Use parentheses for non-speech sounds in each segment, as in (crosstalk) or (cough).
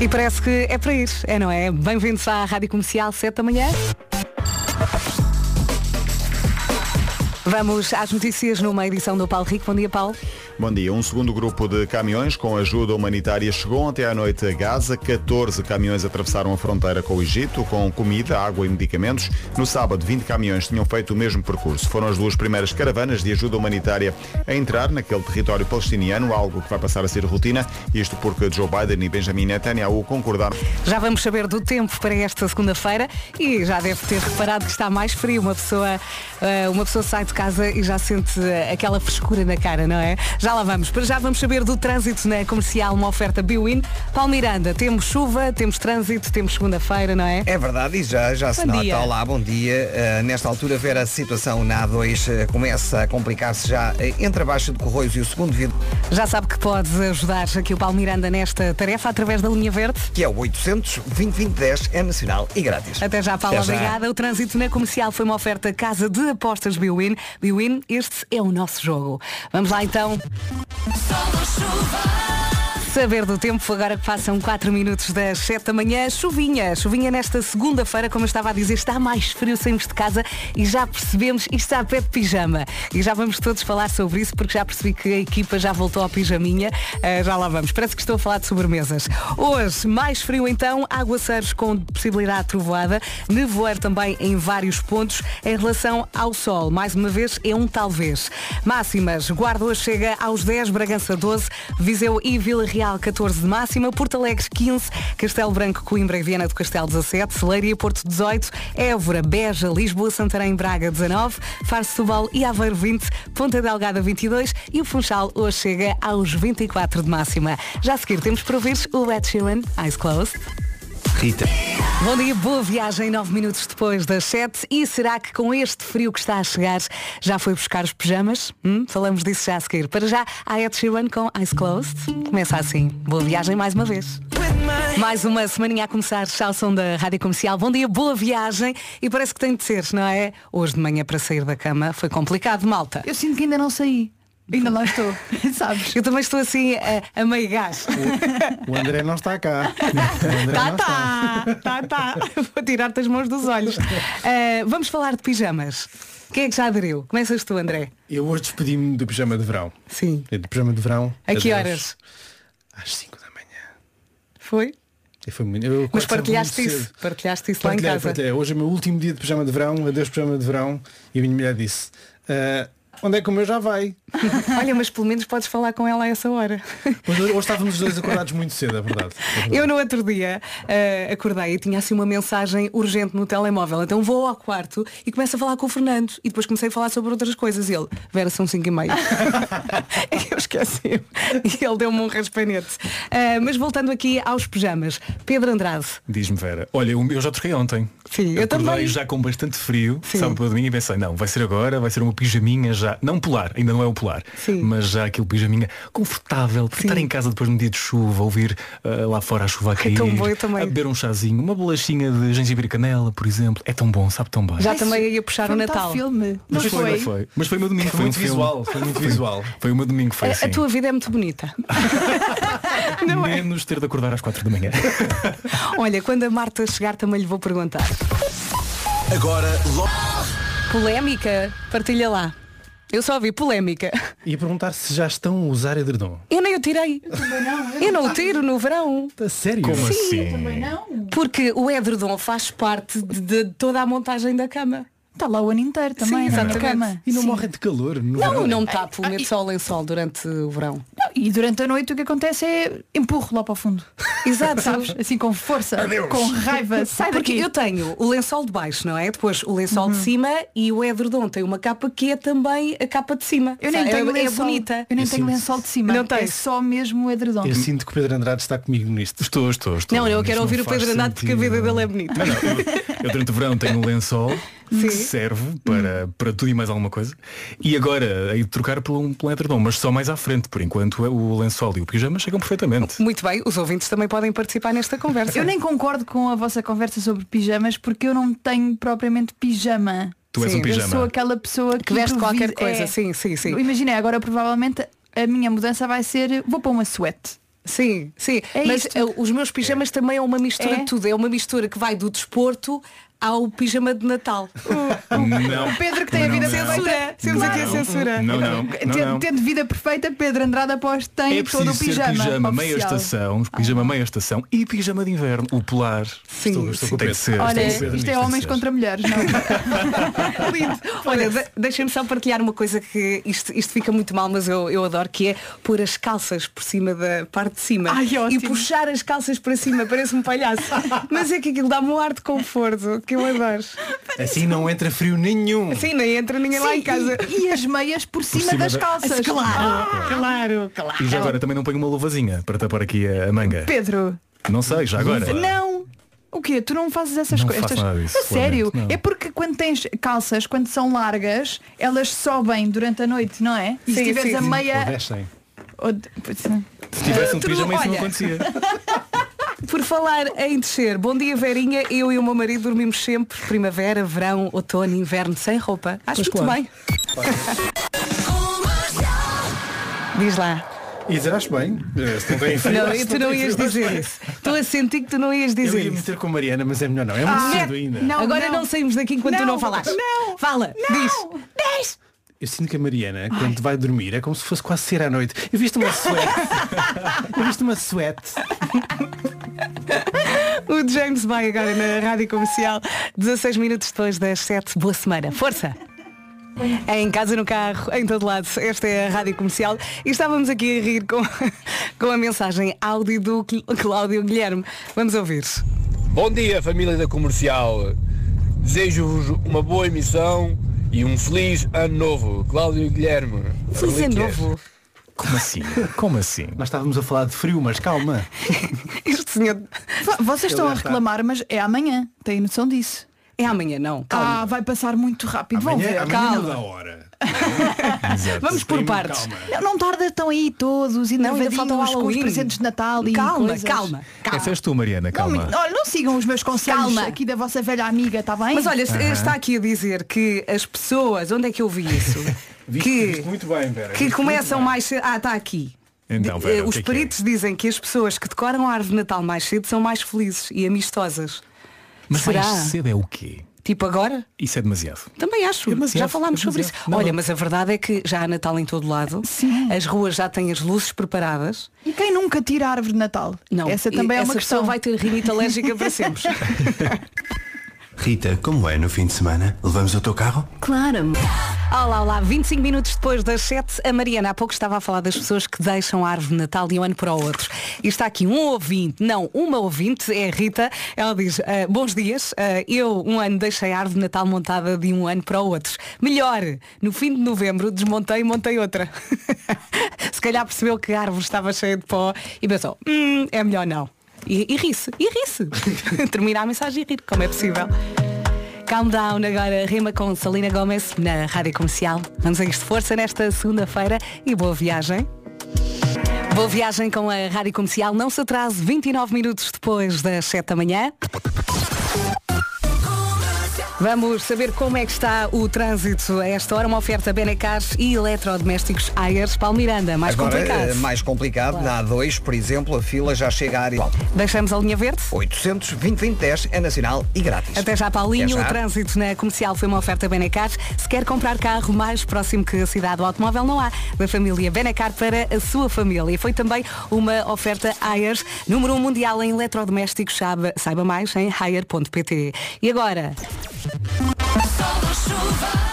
E parece que é para ir, é não é? Bem-vindos à Rádio Comercial 7 da manhã. Vamos às notícias numa edição do Paulo Rico. Bom dia, Paulo. Bom dia. Um segundo grupo de caminhões com ajuda humanitária chegou ontem à noite a Gaza. 14 caminhões atravessaram a fronteira com o Egito com comida, água e medicamentos. No sábado, 20 caminhões tinham feito o mesmo percurso. Foram as duas primeiras caravanas de ajuda humanitária a entrar naquele território palestiniano, algo que vai passar a ser rotina. Isto porque Joe Biden e Benjamin Netanyahu concordaram. Já vamos saber do tempo para esta segunda-feira e já deve ter reparado que está mais frio. Uma pessoa, eh, uma pessoa sai de casa e já sente eh, aquela frescura na cara, não é? Já lá vamos. Para já vamos saber do trânsito na comercial, uma oferta Biwin. Paulo Miranda, temos chuva, temos trânsito, temos segunda-feira, não é? É verdade, e já, já se Bom nota. dia. Olá, bom dia. Uh, nesta altura, ver a situação na A2 uh, começa a complicar-se já uh, entre a Baixa de Corroios e o segundo vidro, Já sabe que pode ajudar aqui o Paulo Miranda nesta tarefa através da linha verde. que é o 800 2010 é nacional e grátis. Até já, Paulo, Até já. obrigada. O trânsito na comercial foi uma oferta Casa de Apostas Biwin. Biwin, este é o nosso jogo. Vamos lá então. Saber do tempo, agora que passam 4 minutos das 7 da manhã, chuvinha, chuvinha nesta segunda-feira, como eu estava a dizer, está mais frio, saímos de casa e já percebemos, isto está a pé de pijama. E já vamos todos falar sobre isso, porque já percebi que a equipa já voltou ao pijaminha. Ah, já lá vamos. Parece que estou a falar de sobremesas. Hoje, mais frio então, aguaceiros com possibilidade de trovoada, nevoeiro também em vários pontos. Em relação ao sol, mais uma vez, é um talvez. Máximas, Guarda hoje chega aos 10, Bragança 12, Viseu e Vila Real 14 de máxima, Porto Alegre 15, Castelo Branco, Coimbra e Viana do Castelo 17, Leiria Porto 18, Évora, Beja, Lisboa, Santarém, Braga 19, Faro Setúbal e Aveiro 20, Ponta Delgada 22 e o Funchal hoje chega aos 24 de máxima. Já a seguir temos para ouvir o Ed Sheeran, Eyes Closed. Rita. Bom dia, boa viagem, 9 minutos depois das 7. E será que com este frio que está a chegar já foi buscar os pijamas? Hum? Falamos disso já a seguir. Para já, a Ed Sheeran com Eyes Closed. Começa assim. Boa viagem mais uma vez. Mais uma semaninha a começar, som da Rádio Comercial. Bom dia, boa viagem. E parece que tem de ser, não é? Hoje de manhã para sair da cama foi complicado, malta. Eu sinto que ainda não saí. Ainda lá estou, (laughs) sabes? Eu também estou assim a, a meio gás. O André não está cá. (laughs) O Tá, não está. tá, tá, tá. (laughs) Vou tirar-te as mãos dos olhos. Ah, vamos falar de pijamas. Quem é que já aderiu? Começas tu, André. Eu hoje despedi-me do pijama de verão. Sim. De pijama de verão. A que horas? Às 5 da manhã. Foi? E foi muito, eu Mas partilhaste isso. cedo. Partilhaste isso lá em Partilhei, casa. partilhei. Hoje é o meu último dia de pijama de verão, adeus pijama de verão. E a minha mulher disse, "Ah, onde é que o meu já vai? (laughs) Olha, mas pelo menos podes falar com ela a essa hora. Hoje hoje estávamos os dois acordados muito cedo, é verdade. É verdade. Eu no outro dia ah, acordei e tinha assim uma mensagem urgente no telemóvel. Então vou ao quarto e começo a falar com o Fernando. E depois comecei a falar sobre outras coisas. E ele, Vera, são 5 e meia. (laughs) eu esqueci. E ele deu-me um raspanete. Ah, mas voltando aqui aos pijamas. Pedro Andrade. Diz-me Vera, olha, eu já troquei ontem. Sim, eu Acordei também. já com bastante frio, Sim. sábado para domingo e pensei, não, vai ser agora, vai ser uma pijaminha já, não polar, ainda não é o polar, Sim. mas já aquele pijaminha confortável, para Sim. estar em casa depois de um dia de chuva, ouvir ah, lá fora a chuva a cair, tão bom, eu também. a beber um chazinho, uma bolachinha de gengibre e canela, por exemplo, é tão bom, sabe tão bem. Já também ia puxar Foi o um tal Natal. filme. Não mas foi, foi? foi. Mas foi o meu domingo, Foi foi, muito um visual, foi muito visual. Foi o meu domingo, foi A, assim. a tua vida é muito bonita. (laughs) não é? Menos ter de acordar às quatro da manhã. (laughs) Olha, quando a Marta chegar também lhe vou perguntar. Agora, logo. Polémica, partilha lá. Eu só ouvi polémica. E perguntar se já estão a usar edredom. Eu nem o tirei. Eu não o tiro no verão. A sério? Como assim? Porque o edredom faz parte de, de toda a montagem da cama. Está lá o ano inteiro também, Sim, na cama. E não Sim. morrem de calor no Não, verão? não tapo, meto só o lençol durante o verão. E durante a noite o que acontece é empurro lá para o fundo. (laughs) Exato. Sabes? Assim com força, com raiva. Sai Porque daqui. eu tenho o lençol de baixo, não é? Depois o lençol Uhum. de cima e o edredom tem uma capa que é também a capa de cima. Eu nem Sabe? tenho é, lençol, é bonita. Eu nem Eu tenho sinto- lençol de cima. Não É tens? só mesmo o edredom. Eu sinto que o Pedro Andrade está comigo nisto. Estou, estou, estou. Não, eu quero ouvir o Pedro Andrade porque a vida dele é bonita. Não, não, eu, eu durante o verão tenho um lençol que serve para, para tudo e mais alguma coisa. E agora de trocar por um, por um edredom, mas só mais à frente. Por enquanto o lençol e o pijama chegam perfeitamente. Muito bem, os ouvintes também podem participar nesta conversa. Eu nem concordo com a vossa conversa sobre pijamas porque eu não tenho propriamente pijama. Tu és Sim, um eu Eu pijama. sou aquela pessoa que, que veste qualquer improvisa- coisa, é. sim, sim, sim. Imaginei, agora provavelmente a minha mudança vai ser vou para uma suete. Sim, sim. É Mas isto. eh, os meus pijamas também é uma mistura É? de tudo. É uma mistura que vai do desporto ao pijama de Natal. Não. O Pedro que tem a Não, vida não. perfeita. Temos aqui a censura. Não, não, não, Tendo, não. tendo vida perfeita, Pedro Andrade após tem É todo o pijama. pijama meia estação, pijama meia estação e pijama de inverno, o polar. Sim, Estou- estou com tem de ser. Olha, tem de ser, isto é homens contra mulheres, não? (laughs) Lindo. Olha, de- deixem-me só partilhar uma coisa que isto, isto fica muito mal, mas eu, eu adoro, que é pôr as calças por cima da parte de cima Ai, e puxar as calças para cima, parece um palhaço. (laughs) mas é que aquilo dá-me um ar de conforto, que eu adoro. Assim não entra frio nenhum. Sim, nem entra ninguém lá em casa. E, e as meias por cima, cima das da- calças. Claro, claro. E já agora também não ponho uma luvazinha para tapar aqui a, manga. Pedro, Não sei, já agora. não. O quê? Tu não fazes essas coisas? A sério? não. É porque quando tens calças, quando são largas, elas sobem durante a noite, não é? E se Sim, tiveres sim, a sim. meia. Ou não. Se tivesse um pijama isso não acontecia. (laughs) Por falar em descer, bom dia Verinha, eu e o meu marido dormimos sempre primavera, verão, outono, inverno, sem roupa. Acho Pois muito claro. bem. Diz lá. E dizer, acho bem. eh, Se não tem frio, Não, tu não ias dizer isso. Estou a sentir que tu não ias Eu dizer ia isso. meter com a Mariana, mas é melhor não. É muito Ah, cedo ainda. não. Agora não. saímos daqui enquanto tu Não, não falaste. não, Fala, diz. Eu sinto que a Mariana, quando vai dormir, é como se fosse quase ser à noite. Eu viste uma suete. (laughs) Eu viste uma suete. O James vai agora na rádio comercial, 16 minutos depois das 7. Boa semana. Força! Em casa, no carro, em todo lado. Esta é a rádio comercial e estávamos aqui a rir com, (laughs) com a mensagem áudio do Cl- Cláudio Guilherme. Vamos ouvir. Bom dia, família da comercial. Desejo-vos uma boa emissão e um feliz ano novo. Cláudio e Guilherme. Feliz ano novo. Como assim? Como assim? Nós estávamos a falar de frio, mas calma. (laughs) Este senhor. Vocês estão a está. reclamar, mas é amanhã. Têm noção disso? É amanhã, não. Calma. Ah, vai passar muito rápido. Vão Amanhã, ver. amanhã calma. dá hora. Vamos por partes. Não, não tarda, estão aí todos, Não, ainda enervadinhos falta o com os presentes de Natal e Calma, coisas. calma, calma. Essa és tu, Mariana, Não, calma. me- olha, não sigam os meus conselhos Calma. aqui da vossa velha amiga, está bem? Mas olha, está aqui a dizer que as pessoas, onde é que eu vi isso? (laughs) Que viste muito bem, Vera. que viste começam mais cedo. Ah, está aqui. Então, Vera, eh, Os que é é? peritos dizem que as pessoas que decoram a árvore de Natal mais cedo são mais felizes e amistosas. Mas Será? mais cedo é o quê? Tipo agora? Isso é demasiado. Também acho. demasiado, já falámos é sobre isso. Não, Olha, não. mas a verdade é que já há Natal em todo lado. Sim. As ruas já têm as luzes preparadas. E quem nunca tira a árvore de Natal? Não. Essa e também é essa uma questão. vai ter rinite alérgica para sempre. (laughs) Rita, como é no fim de semana? Levamos o teu carro? Claro. Olá, olá, 25 minutos depois das 7, a Mariana há pouco estava a falar das pessoas que deixam a árvore de Natal de um ano para o outro. E está aqui um ouvinte, não, uma ouvinte, é a Rita, ela diz, "Ah, bons dias, ah, eu um ano deixei a árvore de Natal montada de um ano para o outro. Melhor, no fim de novembro desmontei e montei outra. (laughs) Se calhar percebeu que a árvore estava cheia de pó e pensou, hum, é melhor não. E, e ri-se, e ri-se. (laughs) Termina a mensagem e rir, como é possível. Calm Down agora rima com Salina Gomes na Rádio Comercial. Vamos a isto força nesta segunda-feira e boa viagem. Boa viagem com a Rádio Comercial. Não se atrase 29 minutos depois das 7 da manhã. Vamos saber como é que está o trânsito a esta hora. Uma oferta Benecar e eletrodomésticos Ayers. Palmiranda, mais Agora, complicado. eh, mais complicado, na A2, por exemplo, a fila já chega à área. Deixamos a linha verde? 800 2010 é nacional e grátis. Até já, Paulinho. Até já. O trânsito na comercial foi uma oferta Benecar. Se quer comprar carro mais próximo que a cidade do automóvel, não há. Da família Benecar para a sua família. E foi também uma oferta Ayers, número 1 mundial em eletrodomésticos. Saiba, saiba mais em hire.pt. E agora?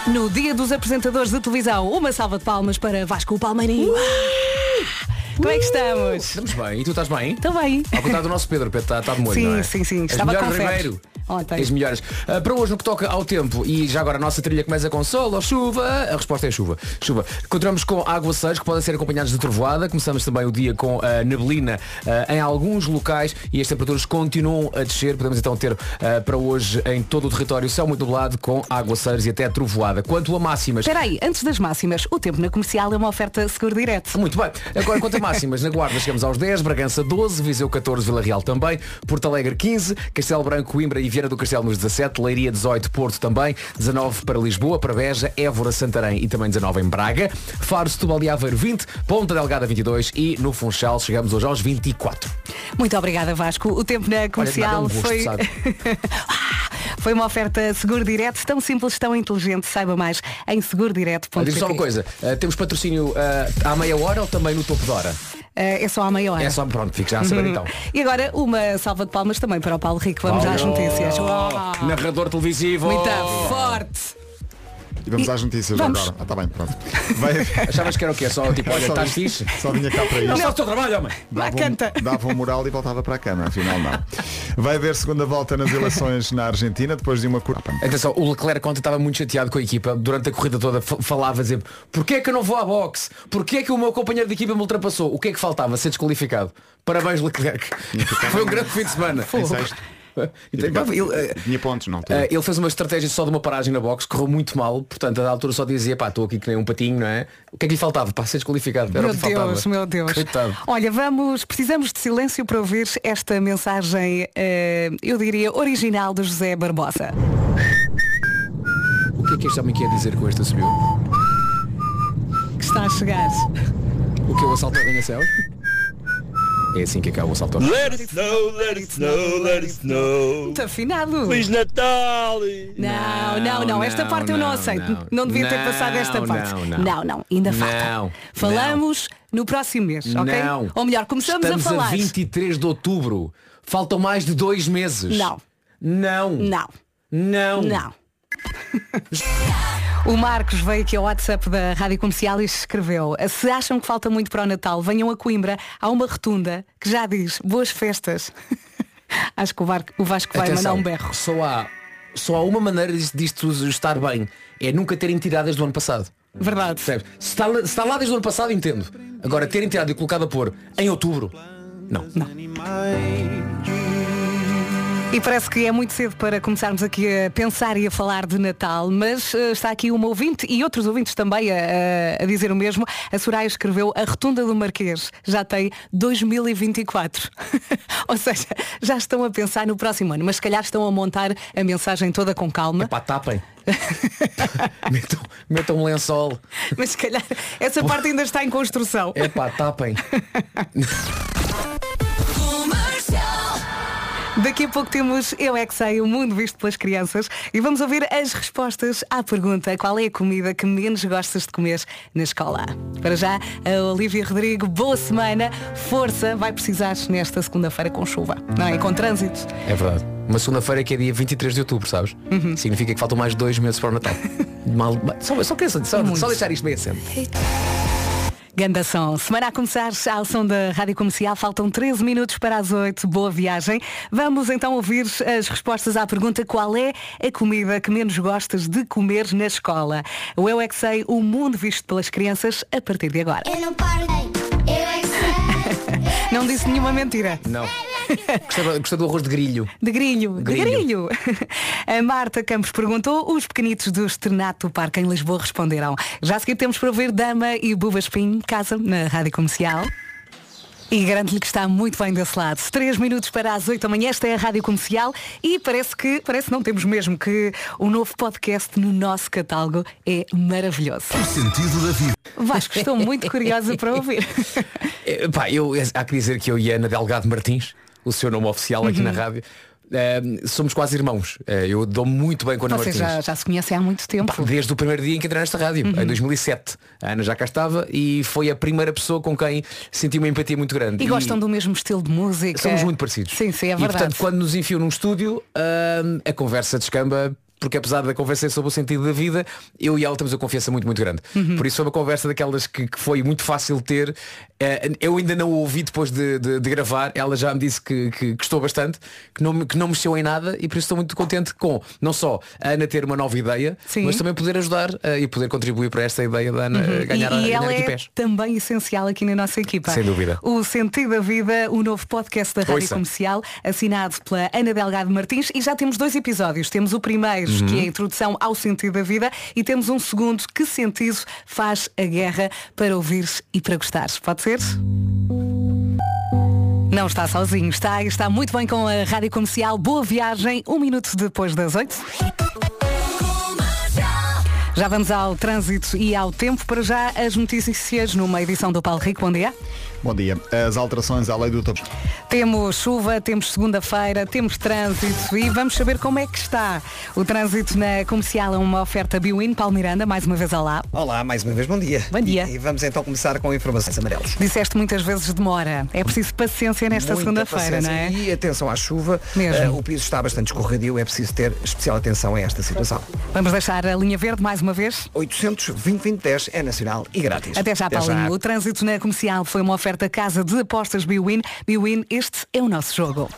No dia dos apresentadores de televisão, uma salva de palmas para Vasco Palmeirinho. Como é que estamos? Estamos bem. E tu estás bem? Estou bem. Ao contrário do nosso Pedro, Pedro está, está de molho, Sim, não é? sim, sim. As Estava melhores, com febre. Ontem. As melhores. Ah, para hoje, no que toca ao tempo, e já agora a nossa trilha começa com sol ou chuva, a resposta é chuva. Chuva. Continuamos com aguaceiros que podem ser acompanhados de trovoada. Começamos também o dia com a neblina ah, em alguns locais e as temperaturas continuam a descer. Podemos então ter ah, para hoje em todo o território céu muito nublado com aguaceiros e até trovoada. Quanto a máximas, Espera aí, antes das máximas, o tempo na comercial é uma oferta seguro direto. Muito bem. Agora, quanto a máximas, na Guarda chegamos aos 10, Bragança 12, Viseu 14, Vila Real também, Porto Alegre 15, Castelo Branco, Coimbra e Viana Viana do Castelo nos 17, Leiria 18, Porto também, 19 para Lisboa, para Beja, Évora, Santarém e também 19 em Braga, Faro, Setúbal e Aveiro 20, Ponta Delgada 22 e no Funchal chegamos hoje aos 24. Muito obrigada Vasco. O tempo na comercial dá um gosto, foi. sabe? (laughs) foi uma oferta seguro direto, tão simples, tão inteligente. Saiba mais em segurodireto.pt. Digo só uma coisa, eh, temos patrocínio eh, à meia hora ou também no topo da hora? Eh, é só à meia hora. É só, pronto, fico já a saber Uhum. então. E agora uma salva de palmas também para o Paulo Rico. Vamos às Paulo. notícias. Uau. Narrador televisivo. Muito forte. E vamos E- às notícias vamos. agora. Ah, está bem, pronto. (laughs) Vai... Achavas que era o quê? Só tipo, (laughs) olha, Só estás vim- fixe? Só vinha cá para Não isso. faço o teu trabalho, homem. Lá Dava canta. um, dava um moral e voltava para a cama, afinal não. Vai haver segunda volta nas eleições na Argentina depois de uma curta. Atenção, o Leclerc ontem estava muito chateado com a equipa. Durante a corrida toda fa- falava, dizia Porquê é que eu não vou à boxe? Porquê é que o meu companheiro de equipa me ultrapassou? O que é que faltava? Ser desqualificado. Parabéns, Leclerc. Foi um grande fim de semana. Então, ele, eh, Tinha pontos, não. eh, ele fez uma estratégia só de uma paragem na boxe, correu muito mal, portanto a da altura só dizia, pá, estou aqui que nem um patinho, não é? O que é que lhe faltava? Para ser desqualificado. Era Meu que faltava. Deus, meu Deus. Coitado. Olha, vamos, precisamos de silêncio para ouvir esta mensagem, eh, eu diria, original de José Barbosa. O que é que este homem quer dizer com este subiu? Que está a chegar. O que é o assalto ao arranha-céus? É assim que acaba o assalto ao Let it snow, let it snow, let it snow. Muito afinado. Feliz Natal! Não, não, não, esta não, parte eu não, não, aceito. Não, não. devia ter passado esta parte. não, não. não, não, ainda falta. Não, Falamos no próximo mês, ok? Não. Ou melhor, começamos Estamos a falar. 23 de outubro. Faltam mais de dois meses. Não. Não. Não. Não. Não. O Marcos veio aqui ao WhatsApp da Rádio Comercial e escreveu Se acham que falta muito para o Natal, venham a Coimbra Há uma rotunda que já diz Boas festas (laughs) Acho que o, Var- o Vasco vai Atenção, mandar um berro Só há, só há uma maneira disto, estar bem. É nunca terem tirado desde o ano passado. Verdade Percebes? Se está, lá- se está lá desde o ano passado, entendo. Agora, terem tirado e colocado a pôr em outubro. Não. E parece que é muito cedo para começarmos aqui a pensar e a falar de Natal, mas eh, está aqui uma ouvinte e outros ouvintes também a, a- dizer o mesmo. A Soraya escreveu a Rotunda do Marquês já tem 2024. (laughs) Ou seja, já estão a pensar no próximo ano, mas se calhar estão a montar a mensagem toda com calma. Pá, tapem. (laughs) metam, metam um lençol. Mas se calhar essa parte ainda está em construção. É pá, tapem. (laughs) Daqui a pouco temos Eu é que sei, o mundo visto pelas crianças e vamos ouvir as respostas à pergunta qual é a comida que menos gostas de comer na escola. Para já, a Olivia Rodrigo, boa semana, força, vai precisar nesta segunda-feira com chuva, não é? E com trânsito. É verdade. Uma segunda-feira que é dia 23 de outubro, sabes? Uhum. Significa que faltam mais dois meses para o Natal. (laughs) Mal, só, só, só, só deixar isto bem assente. Ganda som. Semana a começar ao som da Rádio Comercial. Faltam 13 minutos para as 8. Boa viagem. Vamos então ouvir as respostas à pergunta qual é a comida que menos gostas de comer na escola. O Eu é que sei, o mundo visto pelas crianças a partir de agora. Eu não paro, eu é que sei. (laughs) Não disse nenhuma mentira. Não. Gostei, gostei do arroz de grilho. De grilho, de Grilho. grilho. A Marta Campos perguntou, os pequenitos do Estrenato Parque em Lisboa responderam. Já a seguir temos para ouvir Dama e Buba Espinho, casa, na Rádio Comercial. E garanto-lhe que está muito bem desse lado. Três minutos para as oito da manhã, esta é a Rádio Comercial e parece que, parece não temos mesmo, que o novo podcast no nosso catálogo é maravilhoso. O sentido da vida. Vasco, estou muito curiosa para ouvir. (laughs) Eh, Pá, eu, há que dizer que eu e a Ana Delgado Martins, o seu nome oficial aqui Uhum. na rádio, eh, somos quase irmãos. Eh, eu dou muito bem com a Ana Vocês Martins. já, já se conhecem há muito tempo. Desde o primeiro dia em que entrei nesta rádio, Uhum. em 2007. A Ana já cá estava e foi a primeira pessoa com quem senti uma empatia muito grande. E gostam do mesmo estilo de música. Somos muito parecidos. Sim, sim, é E verdade. portanto, quando nos enfiam num estúdio, hum, a conversa descamba. Porque apesar da conversa ser sobre o sentido da vida, eu e ela temos uma confiança muito, muito grande. Uhum. Por isso foi uma conversa daquelas que, que foi muito fácil ter. Eh, eu ainda não a ouvi depois de, de- de gravar. Ela já me disse que, que gostou bastante, que não, que não mexeu em nada e por isso estou muito contente com não só a Ana ter uma nova ideia, Sim. mas também poder ajudar eh, e poder contribuir para esta ideia da Ana Uhum. eh, ganhar, e, e ganhar ela aqui é pés. também essencial aqui na nossa equipa. Sem dúvida. O Sentido da Vida, o novo podcast da Rádio Ouça. Comercial, assinado pela Ana Delgado Martins e já temos dois episódios. Temos o primeiro, Uhum. que é a introdução ao sentido da vida, e temos um segundo, que sentido faz a guerra para ouvires e para gostares. Pode ser? Não está sozinho, está está muito bem com a Rádio Comercial. Boa viagem, um minuto depois das oito. Já vamos ao trânsito e ao tempo. Para já, as notícias numa edição do Paulo Rico. Bom dia. Bom dia. As alterações à lei do tempo. Temos chuva, temos segunda-feira, temos trânsito e vamos saber como é que está. O trânsito na comercial é uma oferta Biwin, Paulo Miranda, mais uma vez olá. Olá, mais uma vez bom dia. Bom dia. E, e vamos então começar com informações amarelas. Disseste muitas vezes demora. É preciso paciência nesta segunda-feira, não é? E atenção à chuva. Mesmo. Eh, o piso está bastante escorregadio, é preciso ter especial atenção a esta situação. Vamos deixar a linha verde mais uma vez. 800 2010 é nacional e grátis. Até já, Paulinho. O trânsito na comercial foi uma oferta casa de apostas Biwin. Biwin, este é o nosso jogo.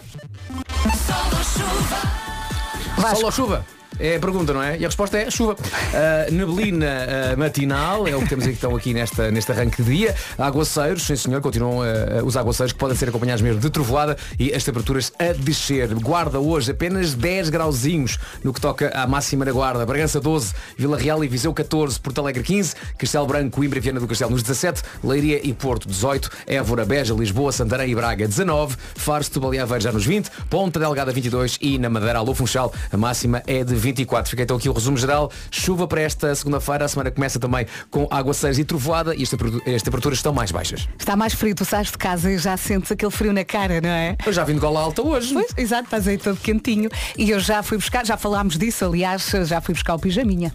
Sol ou chuva? É a pergunta, não é? E a resposta é chuva. Uh, neblina uh, matinal, é o que temos então aqui nesta, neste arranque de dia. Aguaceiros, sim senhor, continuam uh, os aguaceiros que podem ser acompanhados mesmo de trovoada e as temperaturas a descer. Guarda hoje apenas 10 grauzinhos no que toca à máxima na Guarda. Bragança 12, Vila Real e Viseu 14, Porto Alegre 15, Castelo Branco, Coimbra e Viana do Castelo nos 17, Leiria e Porto 18, Évora, Beja, Lisboa, Santarém e Braga 19, Faro, Setúbal e Aveiro já nos 20, Ponta Delgada 22 e na Madeira, Alô Funchal, a máxima é de 24. Fica então aqui o resumo geral. Chuva para esta segunda-feira. A semana começa também com aguaceiros e trovoada e as temperatura- as temperaturas estão mais baixas. Está mais frio, tu sais de casa e já sentes aquele frio na cara, não é? Eu já vim de gola alta hoje. Pois, exato, estás aí todo quentinho. E eu já fui buscar, já falámos disso, aliás, já fui buscar o pijaminha.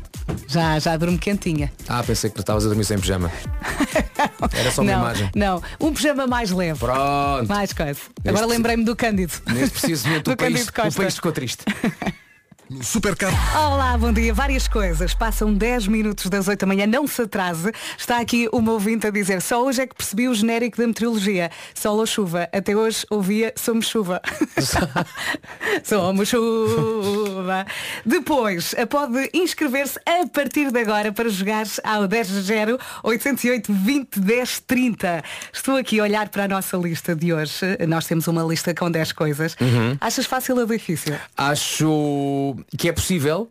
Já, já durmo quentinha. Ah, pensei que estavas a dormir sem pijama. (laughs) Era só uma não, imagem. Não, um pijama mais leve. Pronto. Mais coisa. Agora Neste- lembrei-me do Cândido. Neste preciso momento (laughs) o país, Cândido Costa. o país ficou triste. (laughs) No Supercarro. Olá, bom dia. Várias coisas. Passam 10 minutos das 8 da manhã, não se atrase. Está aqui uma ouvinte a dizer, só hoje é que percebi o genérico da meteorologia. Sol ou chuva. Até hoje ouvia Somos Chuva. (laughs) Somos Chuva. Depois, pode inscrever-se a partir de agora para jogar ao 10 0 808 20 10 30. Estou aqui a olhar para a nossa lista de hoje. Nós temos uma lista com 10 coisas. Uhum. Achas fácil ou difícil? Acho que é possível.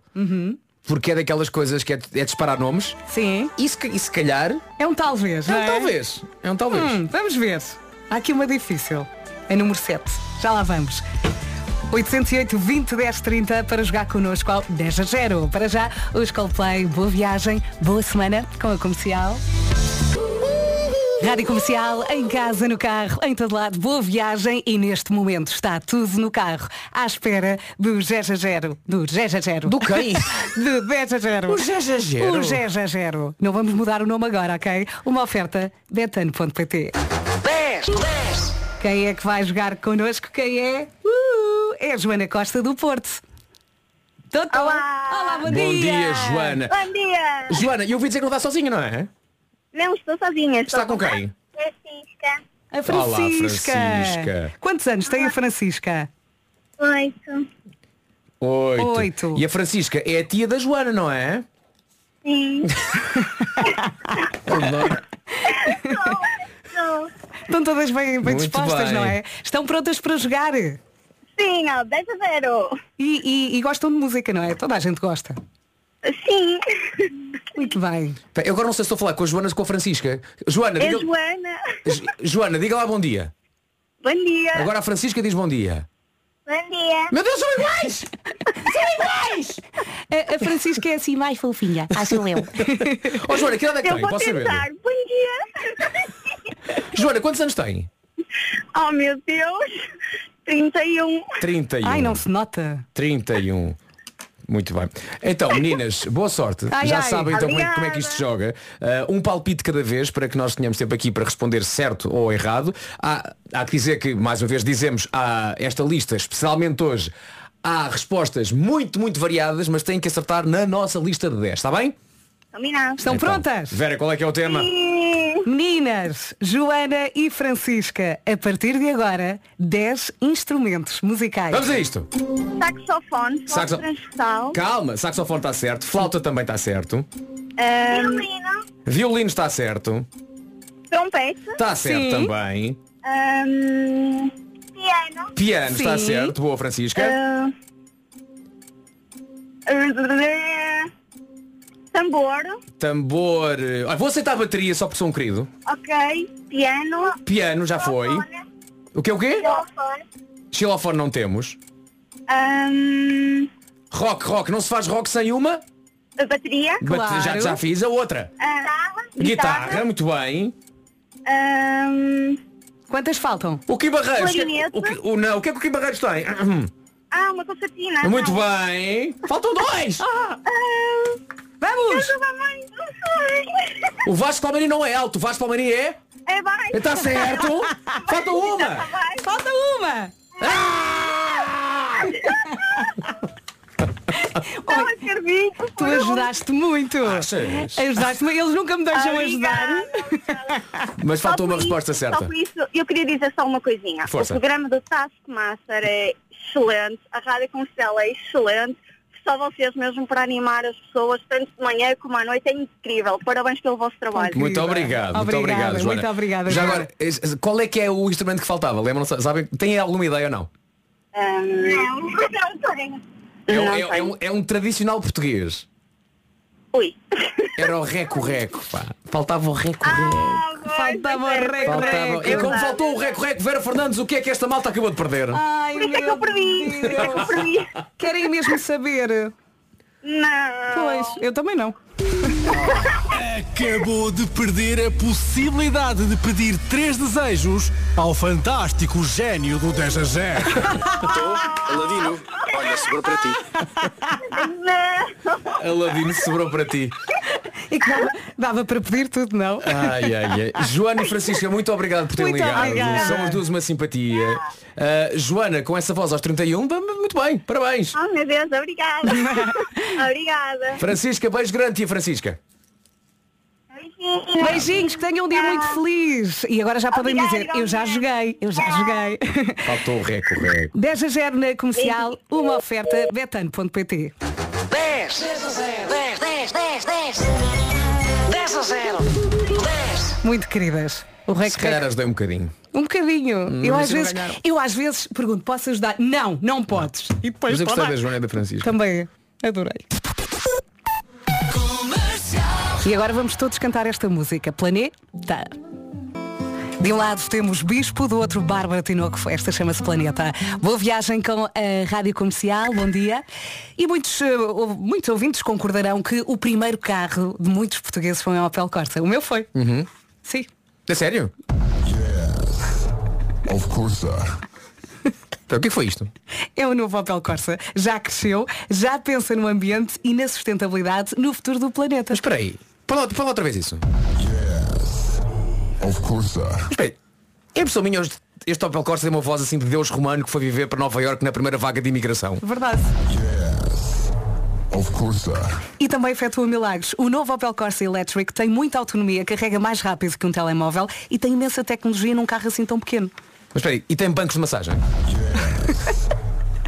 Porque é daquelas coisas que é, é disparar nomes. Sim. E se, e se calhar. É um talvez. É um talvez. É um talvez. Hum, vamos ver. Há aqui uma difícil. É número 7. Já lá vamos. 808 20 10 30 para jogar connosco ao 10 a 0. Para já, os Coldplay. Boa viagem, boa semana com a comercial. Rádio Comercial, em casa, no carro, em todo lado, boa viagem e neste momento está tudo no carro, à espera do 10 a 0. Do 10 a 0. Do quem? (laughs) do 10 a 0. O 10 a 0. O 10 a 0. Não vamos mudar o nome agora, ok? Uma oferta betano.pt 10, 10. Quem é que vai jogar connosco? Quem é? Uh, é a Joana Costa do Porto. Totó. Olá. Olá, bom, Bom dia, Joana. Bom dia! Joana, eu ouvi dizer que não está sozinha, não é? Não estou sozinha. Está com quem? Francisca. A Francisca. Olá, Francisca. Quantos anos tem a Francisca? Oito. Oito. Oito. E a Francisca é a tia da Joana, não é? Sim. (laughs) Estão todas bem, bem dispostas, bem. não é? Estão prontas para jogar. Sim, ó, 10 a 0. E, e- e gostam de música, não é? Toda a gente gosta. Sim. Muito bem. Eu agora não sei se estou a falar com a Joana ou com a Francisca. Joana, É diga, Joana. Jo- Joana, diga lá bom dia. Bom dia. Agora a Francisca diz bom dia. Bom dia. Meu Deus, são iguais! A, a Francisca é assim mais fofinha, acho eu. (laughs) Ó Joana, que idade é que Eu tem? Posso saber? Bom dia. Joana, quantos anos tem? Oh meu Deus. 31. 31. Ai, não se nota. 31. Muito bem. Então, meninas, boa sorte. Ai, Já ai. sabem então como é, como é que isto joga. Uh, um palpite cada vez para que nós tenhamos tempo aqui para responder certo ou errado. Há, há que dizer que, mais uma vez, dizemos há esta lista, especialmente hoje, há respostas muito, muito variadas, mas têm que acertar na nossa lista de 10, está bem? Combinado. Estão Então, prontas? Vera, qual é que é o tema? Sim. Meninas, Joana e Francisca, a partir de agora, 10 instrumentos musicais. Vamos a isto. Saxofone. Flauta Saxo- transversal. Calma, saxofone está certo, flauta também está certo, Violino. violino está certo, Trompete. está certo Sim. também, Ahm, piano. piano está Sim. certo, boa Francisca. Ah, tambor. Tambor. ah, vou aceitar a bateria só por som querido. Ok. Piano. Piano já foi. O que é o quê? Xilofone. Xilofone não temos. Ahm, Rock, rock, não se faz rock sem uma? a bateria. Bate- Já, já fiz a outra. Ah, Guitarra, muito bem. Ahm, Quantas faltam? O Kim Barreiros. que- Clarinete. o, que- o- não, o que é que o Kim Barreiros tem? ah, uma concertina. Muito Não. bem. Faltam dois. Ah, Vamos! O Vasco Palmeirinho não é alto, o Vasco Palmeirinho é? É baixo. Está certo. Falta uma. Falta uma! (laughs) Não acredito. Tu ajudaste muito. Achas? Ajudaste Eles nunca me deixam ajudar. Mas Só faltou uma isso- resposta certa. Só por isso, eu queria dizer só uma coisinha. Força. O programa do Taskmaster é excelente, a rádio comercial é excelente. Só vocês mesmo para animar as pessoas, tanto de manhã como à noite, é incrível. Parabéns pelo vosso trabalho. Muito obrigado, muito obrigado, Joana. muito obrigada, Já agora, qual é que é o instrumento que faltava? Lembram, sabem? Tem alguma ideia ou não? Ahm, não, não tenho. É, um- Não é- é um, é um tradicional português. Ui. Era o reco-reco, pá. Faltava o reco-reco. Faltava o reco, Faltava... reco. E como faltou o reco-reco, Vera Fernandes, o que é que esta malta acabou de perder? Ai, Por isso é que eu perdi. Por isso é que eu perdi. Querem mesmo saber? Não. Pois, eu também não. Acabou de perder a possibilidade de pedir três desejos ao fantástico gênio do 10 a 0. Estou, Aladino. Olha, sobrou para ti. Não. Aladino sobrou para ti. (laughs) E que dava, dava para pedir tudo, não? Ai, ai, ai. Joana e Francisca, muito obrigado por terem Muito ligado. obrigada. Somos duas uma simpatia. Ah, Joana, com essa voz aos 31, bem, muito bem, parabéns. Oh meu Deus, obrigada. (laughs) obrigada. Francisca, beijo grande, tia Francisca. Beijinhos, que tenham um dia muito feliz. E agora já podem Obrigada, dizer, eu já joguei, eu já joguei. Faltou o reco-reco. 10 a 0 na comercial, uma oferta betano.pt. 10 10 a 0 Muito queridas. O rec, Se calhar ajudei um bocadinho. Um bocadinho. Hum, eu, às não vezes, ganharam. eu às vezes pergunto, posso ajudar? Não, não podes. E depois Mas eu gostei da Joana e da Francisca. Também, adorei. E agora vamos todos cantar esta música. Planeta. De um lado temos Bispo, do outro Bárbara Tinoco. Esta chama-se Planeta. Boa viagem com a Rádio Comercial, bom dia. E muitos, eh, muitos ouvintes concordarão que o primeiro carro de muitos portugueses foi um Opel Corsa. O meu foi. Uhum. Sim. É sério? Of course. (laughs) Então, o que foi isto? É o novo Opel Corsa. Já cresceu, já pensa no ambiente e na sustentabilidade no futuro do planeta. Mas espera aí. Fala, fala outra vez isso. Of course. Mas espera aí. É impressão minha este, este Opel Corsa tem uma voz assim de Deus romano que foi viver para Nova Iorque na primeira vaga de imigração. Verdade. Of course. E também efetua milagres. O novo Opel Corsa Electric tem muita autonomia, carrega mais rápido que um telemóvel e tem imensa tecnologia num carro assim tão pequeno. Mas espera aí. E tem bancos de massagem?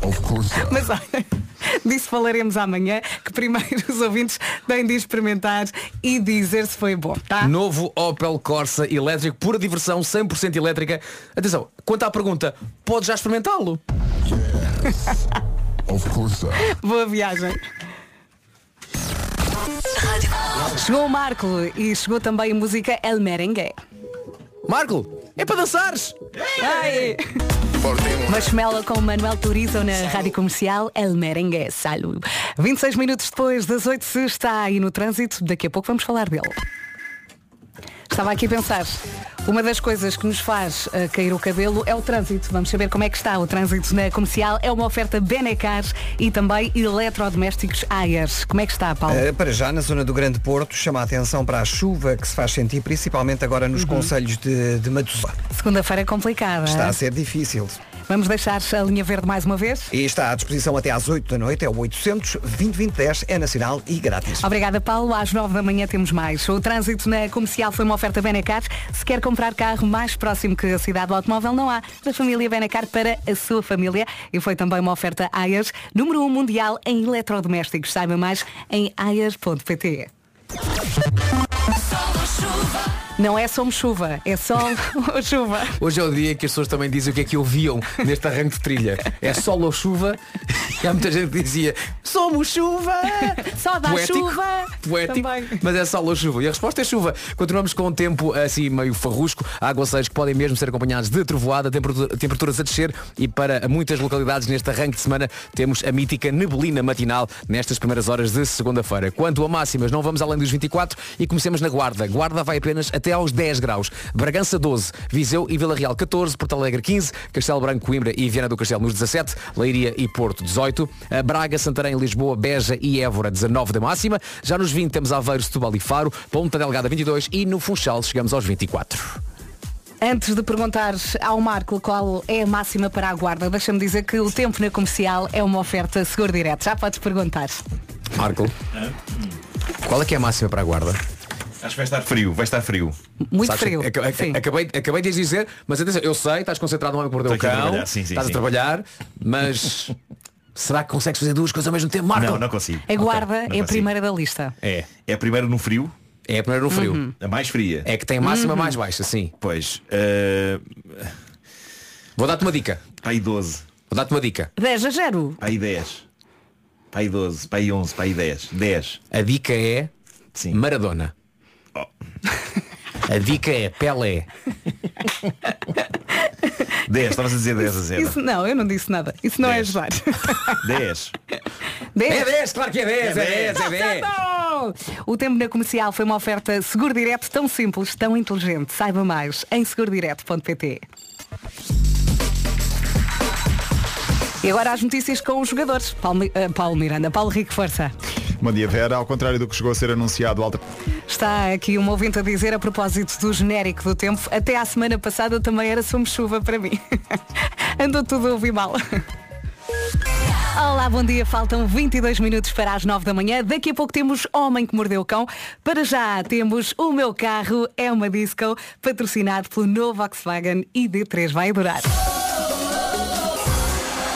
Of course. Mas olha, (laughs) disso falaremos amanhã, que primeiro os ouvintes têm de experimentar e dizer se foi bom, tá? Novo Opel Corsa elétrico, pura diversão, 100% elétrica. Atenção, quanto à pergunta, pode já experimentá-lo? Of course. Boa viagem. Chegou o Marco e chegou também a música El Merengue. Marco, é para dançares! Ai. Marshmallow com Manuel Turizo na Rádio Comercial El Merengue. Salu. 26 minutos depois das 8 se está aí no trânsito, daqui a pouco vamos falar dele. Estava aqui a pensar, uma das coisas que nos faz eh, cair o cabelo é o trânsito. Vamos saber como é que está o trânsito na comercial. É uma oferta Benecar e também eletrodomésticos Ayers. Como é que está, Paulo? Uh, para já, na zona do Grande Porto, chama a atenção para a chuva que se faz sentir, principalmente agora nos conselhos de, de. Segunda-feira é complicada. Está a ser difícil. Vamos deixar a linha verde mais uma vez? E está à disposição até às 8 da noite, é o 800 2010 é nacional e grátis. Obrigada, Paulo. Às 9 da manhã temos mais. O trânsito na comercial foi uma oferta Benacar. Se quer comprar carro mais próximo que a cidade do automóvel, não há. Da família Benacar para a sua família. E foi também uma oferta Ayers, número 1 mundial em eletrodomésticos. Saiba mais em ayers.pt. Não é somos chuva, é sol (laughs) ou chuva. Hoje é o dia em que as pessoas também dizem o que é que ouviam neste arranque de trilha. É sol ou chuva? E há muita gente que dizia somos chuva! Só dá Poético, chuva. Poético, Também. mas é sol ou chuva. E a resposta é chuva. Continuamos com um tempo assim meio farrusco, aguaceiros que podem mesmo ser acompanhados de trovoada, temperatura- temperaturas a descer e para muitas localidades neste arranque de semana temos a mítica neblina matinal nestas primeiras horas de segunda-feira. Quanto a máximas, não vamos além dos 24 e comecemos na Guarda. Guarda vai apenas até aos 10 graus. Bragança 12, Viseu e Vila Real 14, Porto Alegre 15, Castelo Branco, Coimbra e Viana do Castelo nos 17, Leiria e Porto 18, a Braga, Santarém, Lisboa, Beja e Évora 19 da máxima. Já nos 20 temos Aveiro, Setúbal e Faro, Ponta Delgada 22 e no Funchal chegamos aos 24. Antes de perguntar ao Marco qual é a máxima para a guarda, deixa-me dizer que o tempo na comercial é uma oferta seguro direto. Já podes perguntar. Marco, qual é que é a máxima para a Guarda? Acho que vai estar frio, vai estar frio. Muito Sabes, frio. aca- aca- acabei, acabei de dizer, mas atenção, eu sei, estás concentrado no homem que mordeu o cão, sim, sim, estás sim. a trabalhar, mas (laughs) será que consegues fazer duas coisas ao mesmo tempo, Marco? Não, não consigo. A guarda não é a consigo. primeira da lista. É. É a primeira no frio? É a primeira no frio. Uhum. A mais fria. É que tem a máxima mais baixa, sim. Pois. eh, Vou dar-te uma dica. Para aí 12. Vou dar-te uma dica. 10 a 0. Para aí 10. Para aí 12. Para aí 11. Para aí 10. 10. A dica é Maradona. (laughs) A dica é Pelé. (laughs) 10. Estavas a dizer 10 a 0. Isso não, eu não disse nada. Isso não é ajudar. (laughs) 10. 10. É 10, claro que é 10, é 10, é Tá 10. certo! O tempo na comercial foi uma oferta seguro direto tão simples, tão inteligente. Saiba mais em segurodireto.pt. E agora as notícias com os jogadores. Paulo, eh, Paulo Miranda, Paulo Rico, força. Bom dia, Vera. Ao contrário do que chegou a ser anunciado, alta... Está aqui um ouvinte a dizer a propósito do genérico do tempo, até à semana passada também era somos chuva para mim. (laughs) Andou tudo a ouvir mal. Olá, bom dia. Faltam 22 minutos para as 9 da manhã. Daqui a pouco temos Homem que Mordeu o Cão. Para já temos O Meu Carro é uma Disco, patrocinado pelo novo Volkswagen ID3. Vai durar.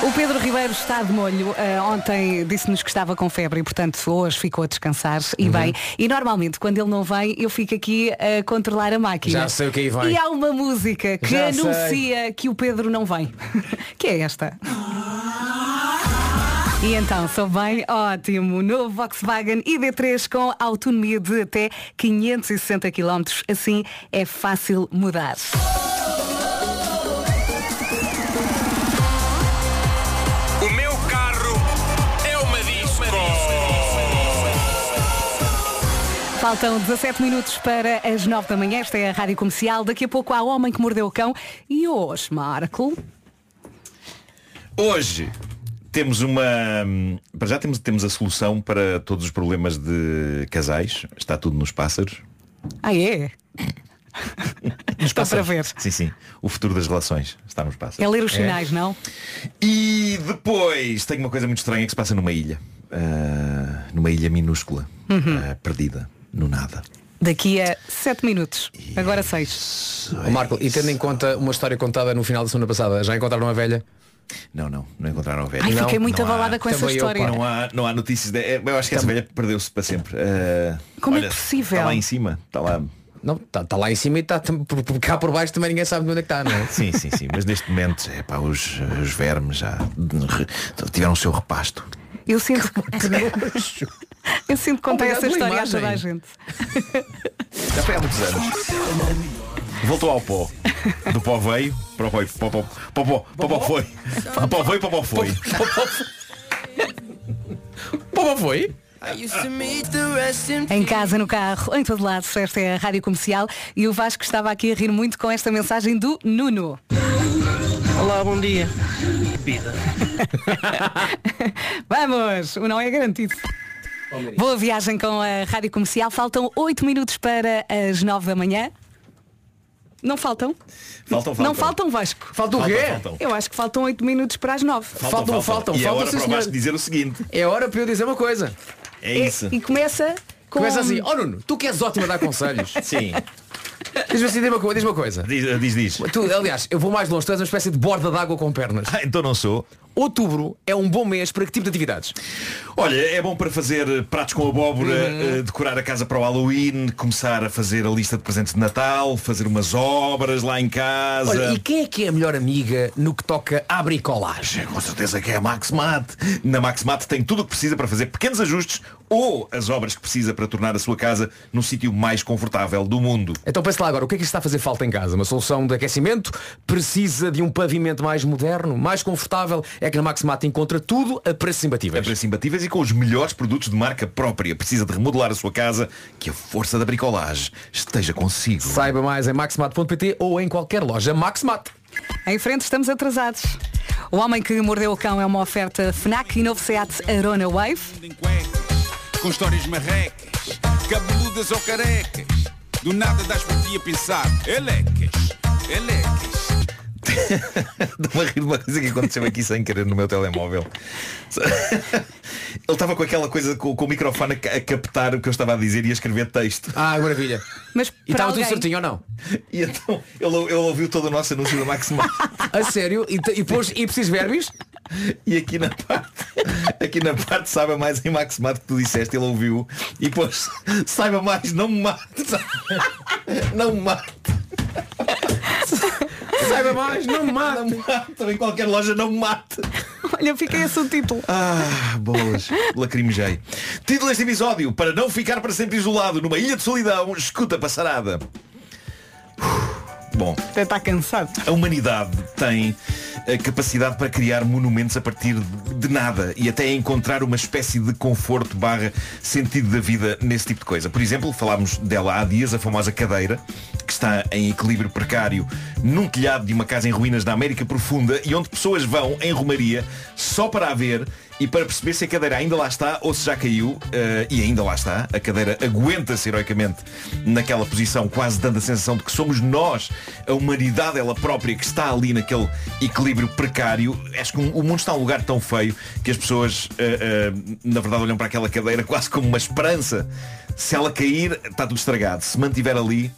O Pedro Ribeiro está de molho. Eh, ontem disse-nos que estava com febre e, portanto, hoje ficou a descansar e Uhum. bem. E normalmente, quando ele não vem, eu fico aqui a controlar a máquina. Já sei o que aí vem. E há uma música que Já sei. anuncia que o Pedro não vem. (laughs) que é esta. E então, sou bem ótimo. Novo Volkswagen ID3 com autonomia de até 560 km. Assim é fácil mudar. O Faltam 17 minutos para as 9 da manhã. Esta é a Rádio Comercial. Daqui a pouco há Homem que Mordeu o Cão. E hoje, Marco. Hoje temos uma. Para já temos, temos a solução para todos os problemas de casais. Está tudo nos pássaros. Ah, é? (laughs) Estou para ver. Sim, sim. O futuro das relações está nos pássaros. É ler os sinais, não? E depois tem uma coisa muito estranha que se passa numa ilha. Ah, numa ilha minúscula. Uhum. ah, perdida. No nada. Daqui a 7 minutos. Agora 6. Ó, Marco, e tendo em conta uma história contada no final da semana passada, já encontraram uma velha? Não, não, não encontraram a velha. Ai, não, fiquei muito não há- abalada com essa Também eu, história. Não há, não há notícias. De, é, eu acho que essa velha perdeu-se para sempre. Ah, Como é olha, possível? Está lá em cima. Está lá. Não, está tá lá em cima e está por, por cá por baixo também ninguém sabe de onde é que está, não é? (laughs) Sim, sim, sim. Mas neste momento, é, pá, os, os vermes já tiveram o seu repasto. Eu sinto. (laughs) Eu sinto que contei essa história a toda a imagem. gente. (laughs) Já foi há muitos anos. Voltou ao pó. Do pó veio, para o pó, pó, pó, pó, pó, pó, pó foi. Do pó veio, para o pó foi. (laughs) Pô, foi? Em casa, no carro, em todo lado, esta é a Rádio Comercial e o Vasco estava aqui a rir muito com esta mensagem do Nuno. Olá, bom dia. Vida. (laughs) Vamos, o não é garantido. Boa viagem com a Rádio Comercial. Faltam 8 minutos para as 9 da manhã. Não faltam? Faltam, faltam. Não faltam, Vasco. Falta o quê? Faltam. Eu acho que faltam 8 minutos para as 9. Faltam, faltam, E é faltam, hora para o. Vasco dizer o seguinte. É hora para eu dizer uma coisa. É isso. E começa com... Começa assim, oh Nuno, tu que és ótimo a dar conselhos. Sim. (laughs) Diz-me assim, diz uma, co- diz uma coisa. Diz, diz, diz. Tu, aliás, eu vou mais longe, tu és uma espécie de borda d'água com pernas. Ah, então não sou. outubro é um bom mês para que tipo de atividades? Olha, é bom para fazer pratos com abóbora, Uhum. eh, decorar a casa para o Halloween, começar a fazer a lista de presentes de Natal, fazer umas obras lá em casa. Olha, e quem é que é a melhor amiga no que toca à bricolagem? Com certeza que é a Maxmat. Na Maxmat tem tudo o que precisa para fazer pequenos ajustes ou as obras que precisa para tornar a sua casa no sítio mais confortável do mundo. Então pense lá agora, o que é que está a fazer falta em casa? Uma solução de aquecimento? Precisa de um pavimento mais moderno, mais confortável? É que na Maximat encontra tudo a preços imbatíveis. A preços imbatíveis e com os melhores produtos de marca própria. Precisa de remodelar a sua casa, que a força da bricolagem esteja consigo. Saiba mais em maximat.pt ou em qualquer loja Maximat. Em frente estamos atrasados. O Homem que Mordeu o Cão é uma oferta FNAC e novo Seat Arona Wave. Com histórias marrecas, cabeludas ou carecas. Do nada das por ti a pensar, elecas, elecas. Estou-me a rir de uma coisa que aconteceu aqui sem querer no meu telemóvel. Ele estava com aquela coisa com, com o microfone a, ca- a captar o que eu estava a dizer e a escrever texto. Ah, maravilha. Mas E estava tudo certinho ou não? E então ele, ele ouviu todo o nosso anúncio da Maximal. (laughs) A sério? E, e pôs e preciso verbos? E aqui na parte, aqui na parte saiba mais em Maximat que tu disseste, ele ouviu e pôs saiba mais, não me mate. (laughs) Não me mate. Saiba mais, não me mate. Não me mate. Em qualquer loja não me mate. Olha, fica esse o título. Ah, bolas. Lacrimejei. Título deste episódio, para não ficar para sempre isolado numa ilha de solidão, escuta passarada. Bom, Até está cansado. a humanidade tem a capacidade para criar monumentos a partir de nada e até encontrar uma espécie de conforto barra sentido da vida nesse tipo de coisa. Por exemplo, falámos dela há dias, a famosa cadeira, que está em equilíbrio precário num telhado de uma casa em ruínas da América Profunda e onde pessoas vão em Romaria só para a ver e para perceber se a cadeira ainda lá está ou se já caiu, eh, e ainda lá está, a cadeira aguenta-se heroicamente naquela posição, quase dando a sensação de que somos nós, a humanidade ela própria, que está ali naquele equilíbrio precário. Acho que um- o mundo está num lugar tão feio que as pessoas, eh, eh, na verdade, olham para aquela cadeira (laughs) quase como uma esperança. Se ela cair, está tudo estragado. Se mantiver ali,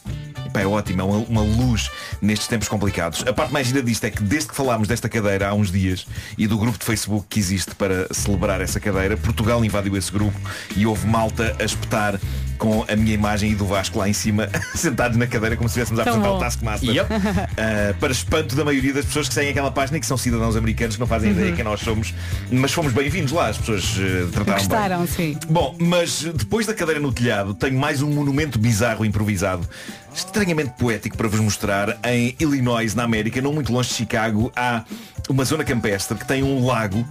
Pá, é ótimo, é uma, uma luz nestes tempos complicados. A parte mais gira disto é que desde que falámos desta cadeira há uns dias e do grupo de Facebook que existe para celebrar essa cadeira, Portugal invadiu esse grupo e houve malta a espetar com a minha imagem e do Vasco lá em cima, (laughs) sentados na cadeira como se estivéssemos a apresentar bom. o Taskmaster. Yep. (laughs) Ah, para espanto da maioria das pessoas que seguem aquela página e que são cidadãos americanos que não fazem ideia Uhum. quem nós somos, mas fomos bem-vindos lá, as pessoas eh, trataram bem. Gostaram, sim. Bom, mas depois da cadeira no telhado, tenho mais um monumento bizarro improvisado, estranhamente poético para vos mostrar. Em Illinois, na América, não muito longe de Chicago, há uma zona campestre que tem um lago.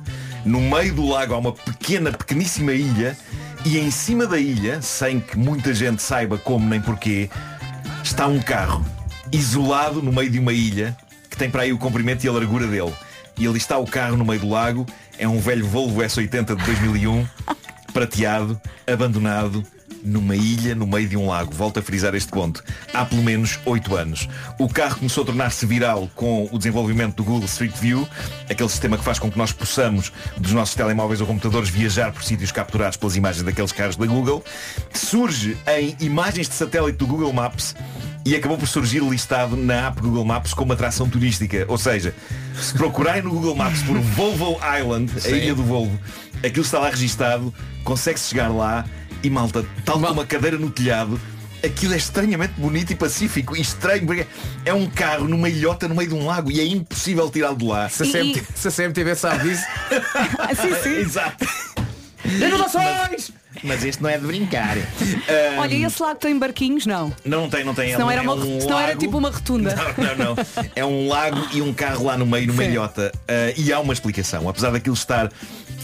No meio do lago há uma pequena, pequeníssima ilha e em cima da ilha, sem que muita gente saiba como nem porquê, está um carro isolado no meio de uma ilha que tem para aí o comprimento e a largura dele. E ali está o carro no meio do lago. É um velho Volvo S80 de 2001, prateado, abandonado, numa ilha no meio de um lago. Volto a frisar este ponto. Há pelo menos 8 anos. O carro começou a tornar-se viral com o desenvolvimento do Google Street View, aquele sistema que faz com que nós possamos, dos nossos telemóveis ou computadores, viajar por sítios capturados pelas imagens daqueles carros da Google. Surge em imagens de satélite do Google Maps e acabou por surgir listado na app Google Maps como atração turística. Ou seja, se procurarem no Google Maps por Volvo Island, a Sim. ilha do Volvo, aquilo está lá registado, consegue-se chegar lá e malta, tal como uma cadeira no telhado, aquilo é estranhamente bonito e pacífico e estranho, porque é um carro numa ilhota no meio de um lago e é impossível tirá-lo de lá. Se a, CMT, se a CMTV sabe disso. (laughs) sim, sim. Exato. Inovações! Mas este não é de brincar. (laughs) Olha, e esse lago tem barquinhos? Não. Não, não tem, não tem. Senão é era, um- uma, é um senão era lago. tipo uma rotunda. Não, não, não. É um lago e um carro lá no meio, numa Sim. ilhota. Ah, e há uma explicação. Apesar daquilo estar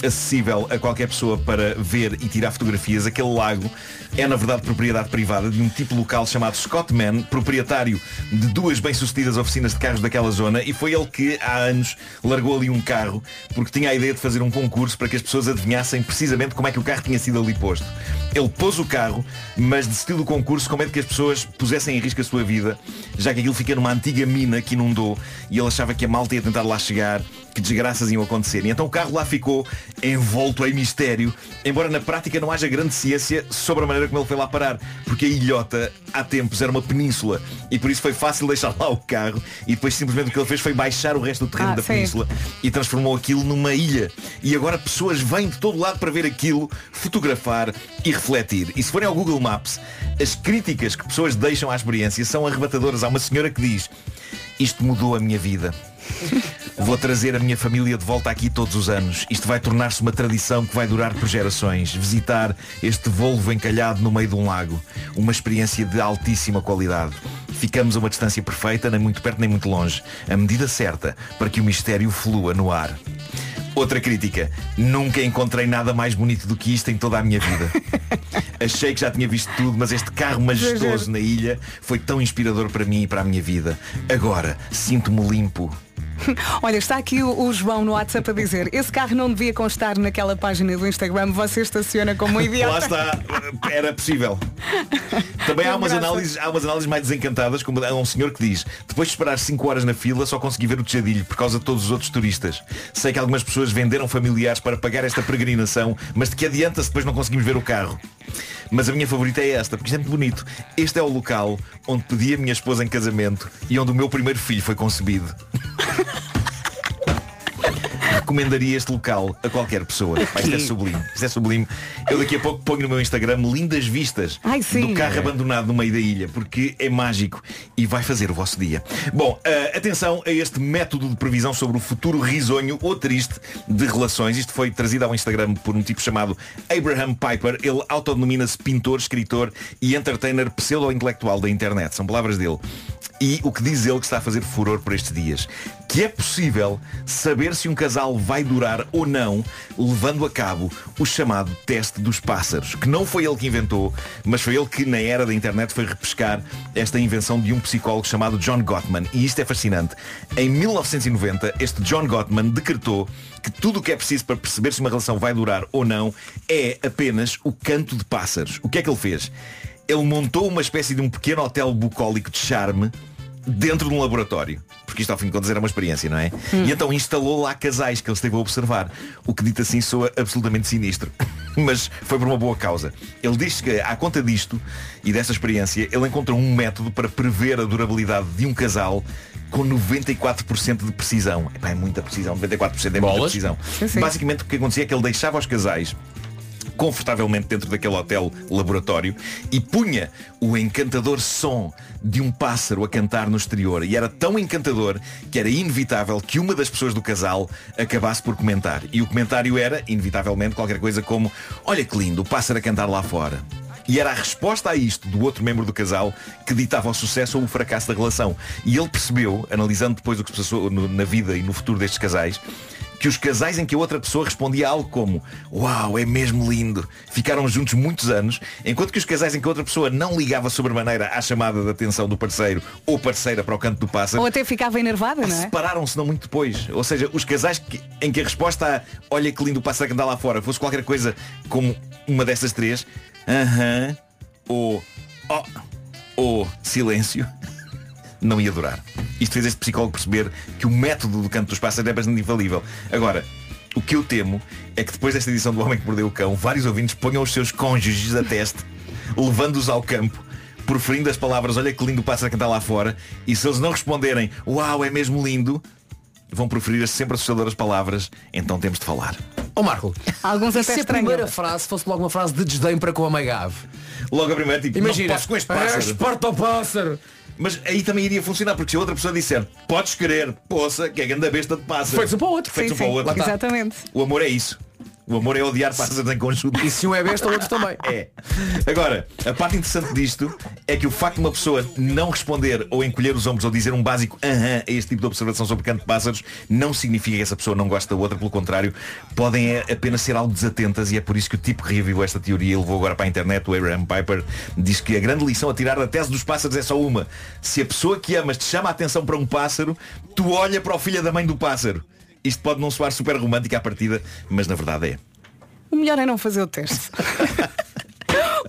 acessível a qualquer pessoa para ver e tirar fotografias, aquele lago é na verdade propriedade privada de um tipo local chamado Scottman, proprietário de duas bem-sucedidas oficinas de carros daquela zona e foi ele que há anos largou ali um carro porque tinha a ideia de fazer um concurso para que as pessoas adivinhassem precisamente como é que o carro tinha sido ali posto. Ele pôs o carro, mas desistiu do concurso com medo que as pessoas pusessem em risco a sua vida, já que aquilo fica numa antiga mina que inundou e ele achava que a malta ia tentar lá chegar, que desgraças iam acontecer. E então o carro lá ficou envolto em mistério, embora na prática não haja grande ciência sobre a maneira como ele foi lá parar, porque a ilhota há tempos era uma península e por isso foi fácil (laughs) deixar lá o carro e depois simplesmente o que ele fez foi baixar o resto do terreno Ah, da sim. península e transformou aquilo numa ilha. E agora pessoas vêm de todo lado para ver aquilo, fotografar e refletir. E se forem ao Google Maps, as críticas que pessoas deixam à experiência são arrebatadoras. Há uma senhora que diz, isto mudou a minha vida. (laughs) Vou trazer a minha família de volta aqui todos os anos. Isto vai tornar-se uma tradição que vai durar por gerações. Visitar este Volvo encalhado no meio de um lago. Uma experiência de altíssima qualidade. Ficamos a uma distância perfeita, nem muito perto nem muito longe. A medida certa para que o mistério flua no ar. Outra crítica. Nunca encontrei nada mais bonito do que isto em toda a minha vida. (laughs) Achei que já tinha visto tudo, mas este carro majestoso na ilha foi tão inspirador para mim e para a minha vida. Agora, sinto-me limpo. (laughs) Olha, está aqui o, o João no WhatsApp a dizer esse carro não devia constar naquela página do Instagram, você estaciona como um idiota. Lá está, era possível. Também há umas, análises, há umas análises mais desencantadas, como há um senhor que diz, depois de esperar 5 horas na fila, só consegui ver o tejadilho por causa de todos os outros turistas. Sei que algumas pessoas venderam familiares para pagar esta peregrinação, mas de que adianta se depois não conseguimos ver o carro? Mas a minha favorita é esta, porque isto é muito bonito. Este é o local onde pedi a minha esposa em casamento e onde o meu primeiro filho foi concebido. (laughs) Recomendaria este local a qualquer pessoa. Pá, isto é sublime. Isto é sublime. Eu daqui a pouco ponho no meu Instagram lindas vistas Ai, do carro abandonado no meio da ilha, porque é mágico e vai fazer o vosso dia. Bom, ah, atenção a este método de previsão sobre o futuro risonho ou triste de relações. Isto foi trazido ao Instagram por um tipo chamado Abraham Piper. Ele autodenomina-se pintor, escritor e entertainer pseudo-intelectual da internet. São palavras dele. E o que diz ele que está a fazer furor por estes dias? Que é possível saber se um casal vai durar ou não, levando a cabo o chamado teste dos pássaros. Que não foi ele que inventou, mas foi ele que na era da internet foi repescar esta invenção de um psicólogo chamado John Gottman. E isto é fascinante. Em 1990, este John Gottman decretou que tudo o que é preciso para perceber se uma relação vai durar ou não é apenas o canto de pássaros. O que é que ele fez? Ele montou uma espécie de um pequeno hotel bucólico de charme dentro de um laboratório. Porque isto ao fim de contas era uma experiência, não é? E então instalou lá casais que ele esteve a observar. O que dito assim soa absolutamente sinistro. (laughs) Mas foi por uma boa causa. Ele diz que à conta disto e dessa experiência, ele encontrou um método para prever a durabilidade de um casal com 94% de precisão. Epá, é muita precisão, 94% é muita Bolas. precisão. Sim, sim. Basicamente o que acontecia é que ele deixava os casais confortavelmente dentro daquele hotel laboratório e punha o encantador som de um pássaro a cantar no exterior. E era tão encantador que era inevitável que uma das pessoas do casal acabasse por comentar. E o comentário era inevitavelmente qualquer coisa como olha que lindo o pássaro a cantar lá fora. E era a resposta a isto do outro membro do casal que ditava o sucesso ou o fracasso da relação. E ele percebeu, analisando depois o que se passou na vida e no futuro destes casais, que os casais em que a outra pessoa respondia algo como Uau, é mesmo lindo, ficaram juntos muitos anos, enquanto que os casais em que a outra pessoa não ligava sobremaneira à chamada de atenção do parceiro ou parceira para o canto do pássaro, Ou até ficava enervada, não é? separaram-se não muito depois. Ou seja, os casais que- em que a resposta a olha que lindo o pássaro que anda lá fora fosse qualquer coisa como uma dessas três, aham, ou oh, ou silêncio, (laughs) não ia durar. Isto fez este psicólogo perceber que o método do canto dos pássaros é bastante infalível. Agora, o que eu temo é que depois desta edição do Homem que Mordeu o Cão, vários ouvintes ponham os seus cônjuges a teste, (laughs) levando-os ao campo, proferindo as palavras olha que lindo o pássaro que está lá fora, e se eles não responderem uau, é mesmo lindo, vão proferir as sempre assustadoras palavras, então temos de falar. Ó Marco, Alguns até se a estranham. primeira frase fosse logo uma frase de desdém para com a Magave? Logo a primeira, tipo, Imagina, não posso com este "Ah, pássaro. esparta o pássaro. Mas aí também iria funcionar, porque se a outra pessoa disser, podes querer, poça, que é grande besta de pássaro. Feito um para o outro. Sim, um para o outro. exatamente. O amor é isso. O amor é odiar pássaros em conjunto. E se um é besta, o outro também. É. Agora, a parte interessante disto é que o facto de uma pessoa não responder ou encolher os ombros ou dizer um básico aham a este tipo de observação sobre canto de pássaros não significa que essa pessoa não gosta da outra, pelo contrário, podem é, apenas ser algo desatentas e é por isso que o tipo que reviu esta teoria e levou agora para a internet, o Abraham Piper, diz que a grande lição a tirar da tese dos pássaros é só uma. Se a pessoa que amas te chama a atenção para um pássaro, tu olha para o filho da mãe do pássaro. Isto pode não soar super romântico à partida, mas na verdade é. O melhor é não fazer o teste. (laughs)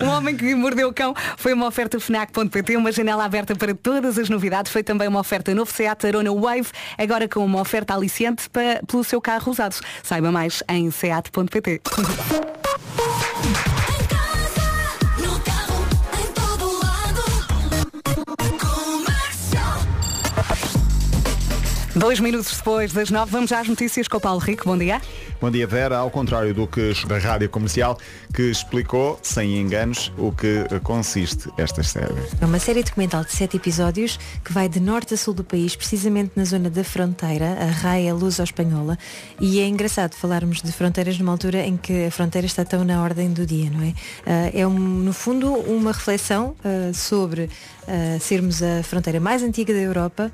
Um Homem que Mordeu o Cão foi uma oferta FNAC.pt, uma janela aberta para todas as novidades. Foi também uma oferta novo Seat Arona Wave, agora com uma oferta aliciente para, pelo seu carro usado. Saiba mais em seat.pt. Dois minutos depois das nove, vamos às notícias com o Paulo Rico. Bom dia. Bom dia, Vera. Ao contrário do que da rádio comercial, que explicou, sem enganos, o que consiste esta série. É uma série documental de sete episódios que vai de norte a sul do país, precisamente na zona da fronteira, a raia luso-espanhola. E é engraçado falarmos de fronteiras numa altura em que a fronteira está tão na ordem do dia, não é? Ah, é, um, no fundo, uma reflexão ah, sobre ah, sermos a fronteira mais antiga da Europa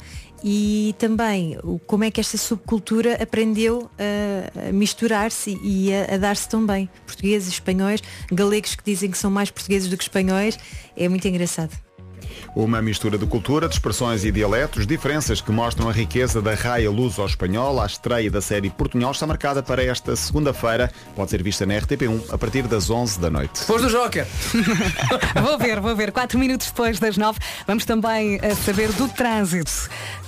e também o- como é que esta subcultura aprendeu a, misturar-se e a, a dar-se tão bem. Portugueses, espanhóis, galegos que dizem que são mais portugueses do que espanhóis. É muito engraçado. Uma mistura de cultura, de expressões e dialetos, diferenças que mostram a riqueza da raia luso-espanhola. A estreia da série Portunhol está marcada para esta segunda-feira. Pode ser vista na RTP1 a partir das 11 da noite. Depois do Joker. (laughs) Vou ver, vou ver. Quatro minutos depois das nove, vamos também eh, saber do trânsito.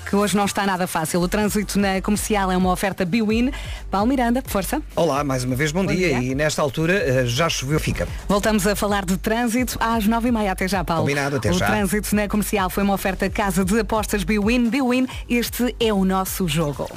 Que hoje não está nada fácil. O trânsito na comercial é uma oferta Biwin. Paulo Miranda, força. Olá, mais uma vez bom, Bom dia. dia. E nesta altura eh, já choveu, fica. Voltamos a falar de trânsito às nove e meia. Até já, Paulo. Combinado, até o já. trânsito na comercial foi uma oferta Casa de Apostas Biwin. Biwin, este é o nosso jogo.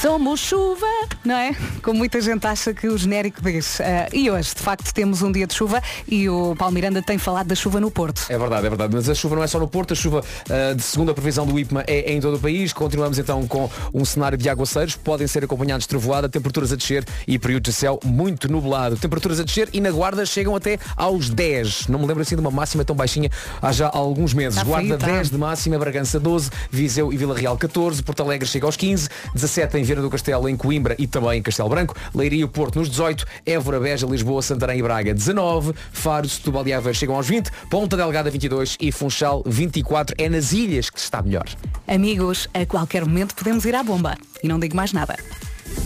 Somos chuva, não é? Como muita gente acha que o genérico diz. Ah, e hoje, de facto, temos um dia de chuva e o Paulo Miranda tem falado da chuva no Porto. É verdade, é verdade. Mas a chuva não é só no Porto, a chuva ah, de segunda previsão do IPMA é em todo o país. Continuamos então com um cenário de aguaceiros. Podem ser acompanhados de trovoada, temperaturas a descer e períodos de céu muito nublado. Temperaturas a descer e na guarda chegam até aos 10. Não me lembro assim de uma máxima tão baixinha há já alguns meses. Está guarda frio, tá? 10 de máxima, Bragança 12, Viseu e Vila Real 14, Porto Alegre chega aos 15, 17 em Viana do Castelo, em Coimbra e também em Castelo Branco, Leiria e Porto nos 18, Évora, Beja, Lisboa, Santarém e Braga 19, Faro, Setúbal e Aveiro chegam aos 20, Ponta Delgada 22 e Funchal 24. É nas ilhas que se está melhor. Amigos, a qualquer momento podemos ir à bomba. E não digo mais nada.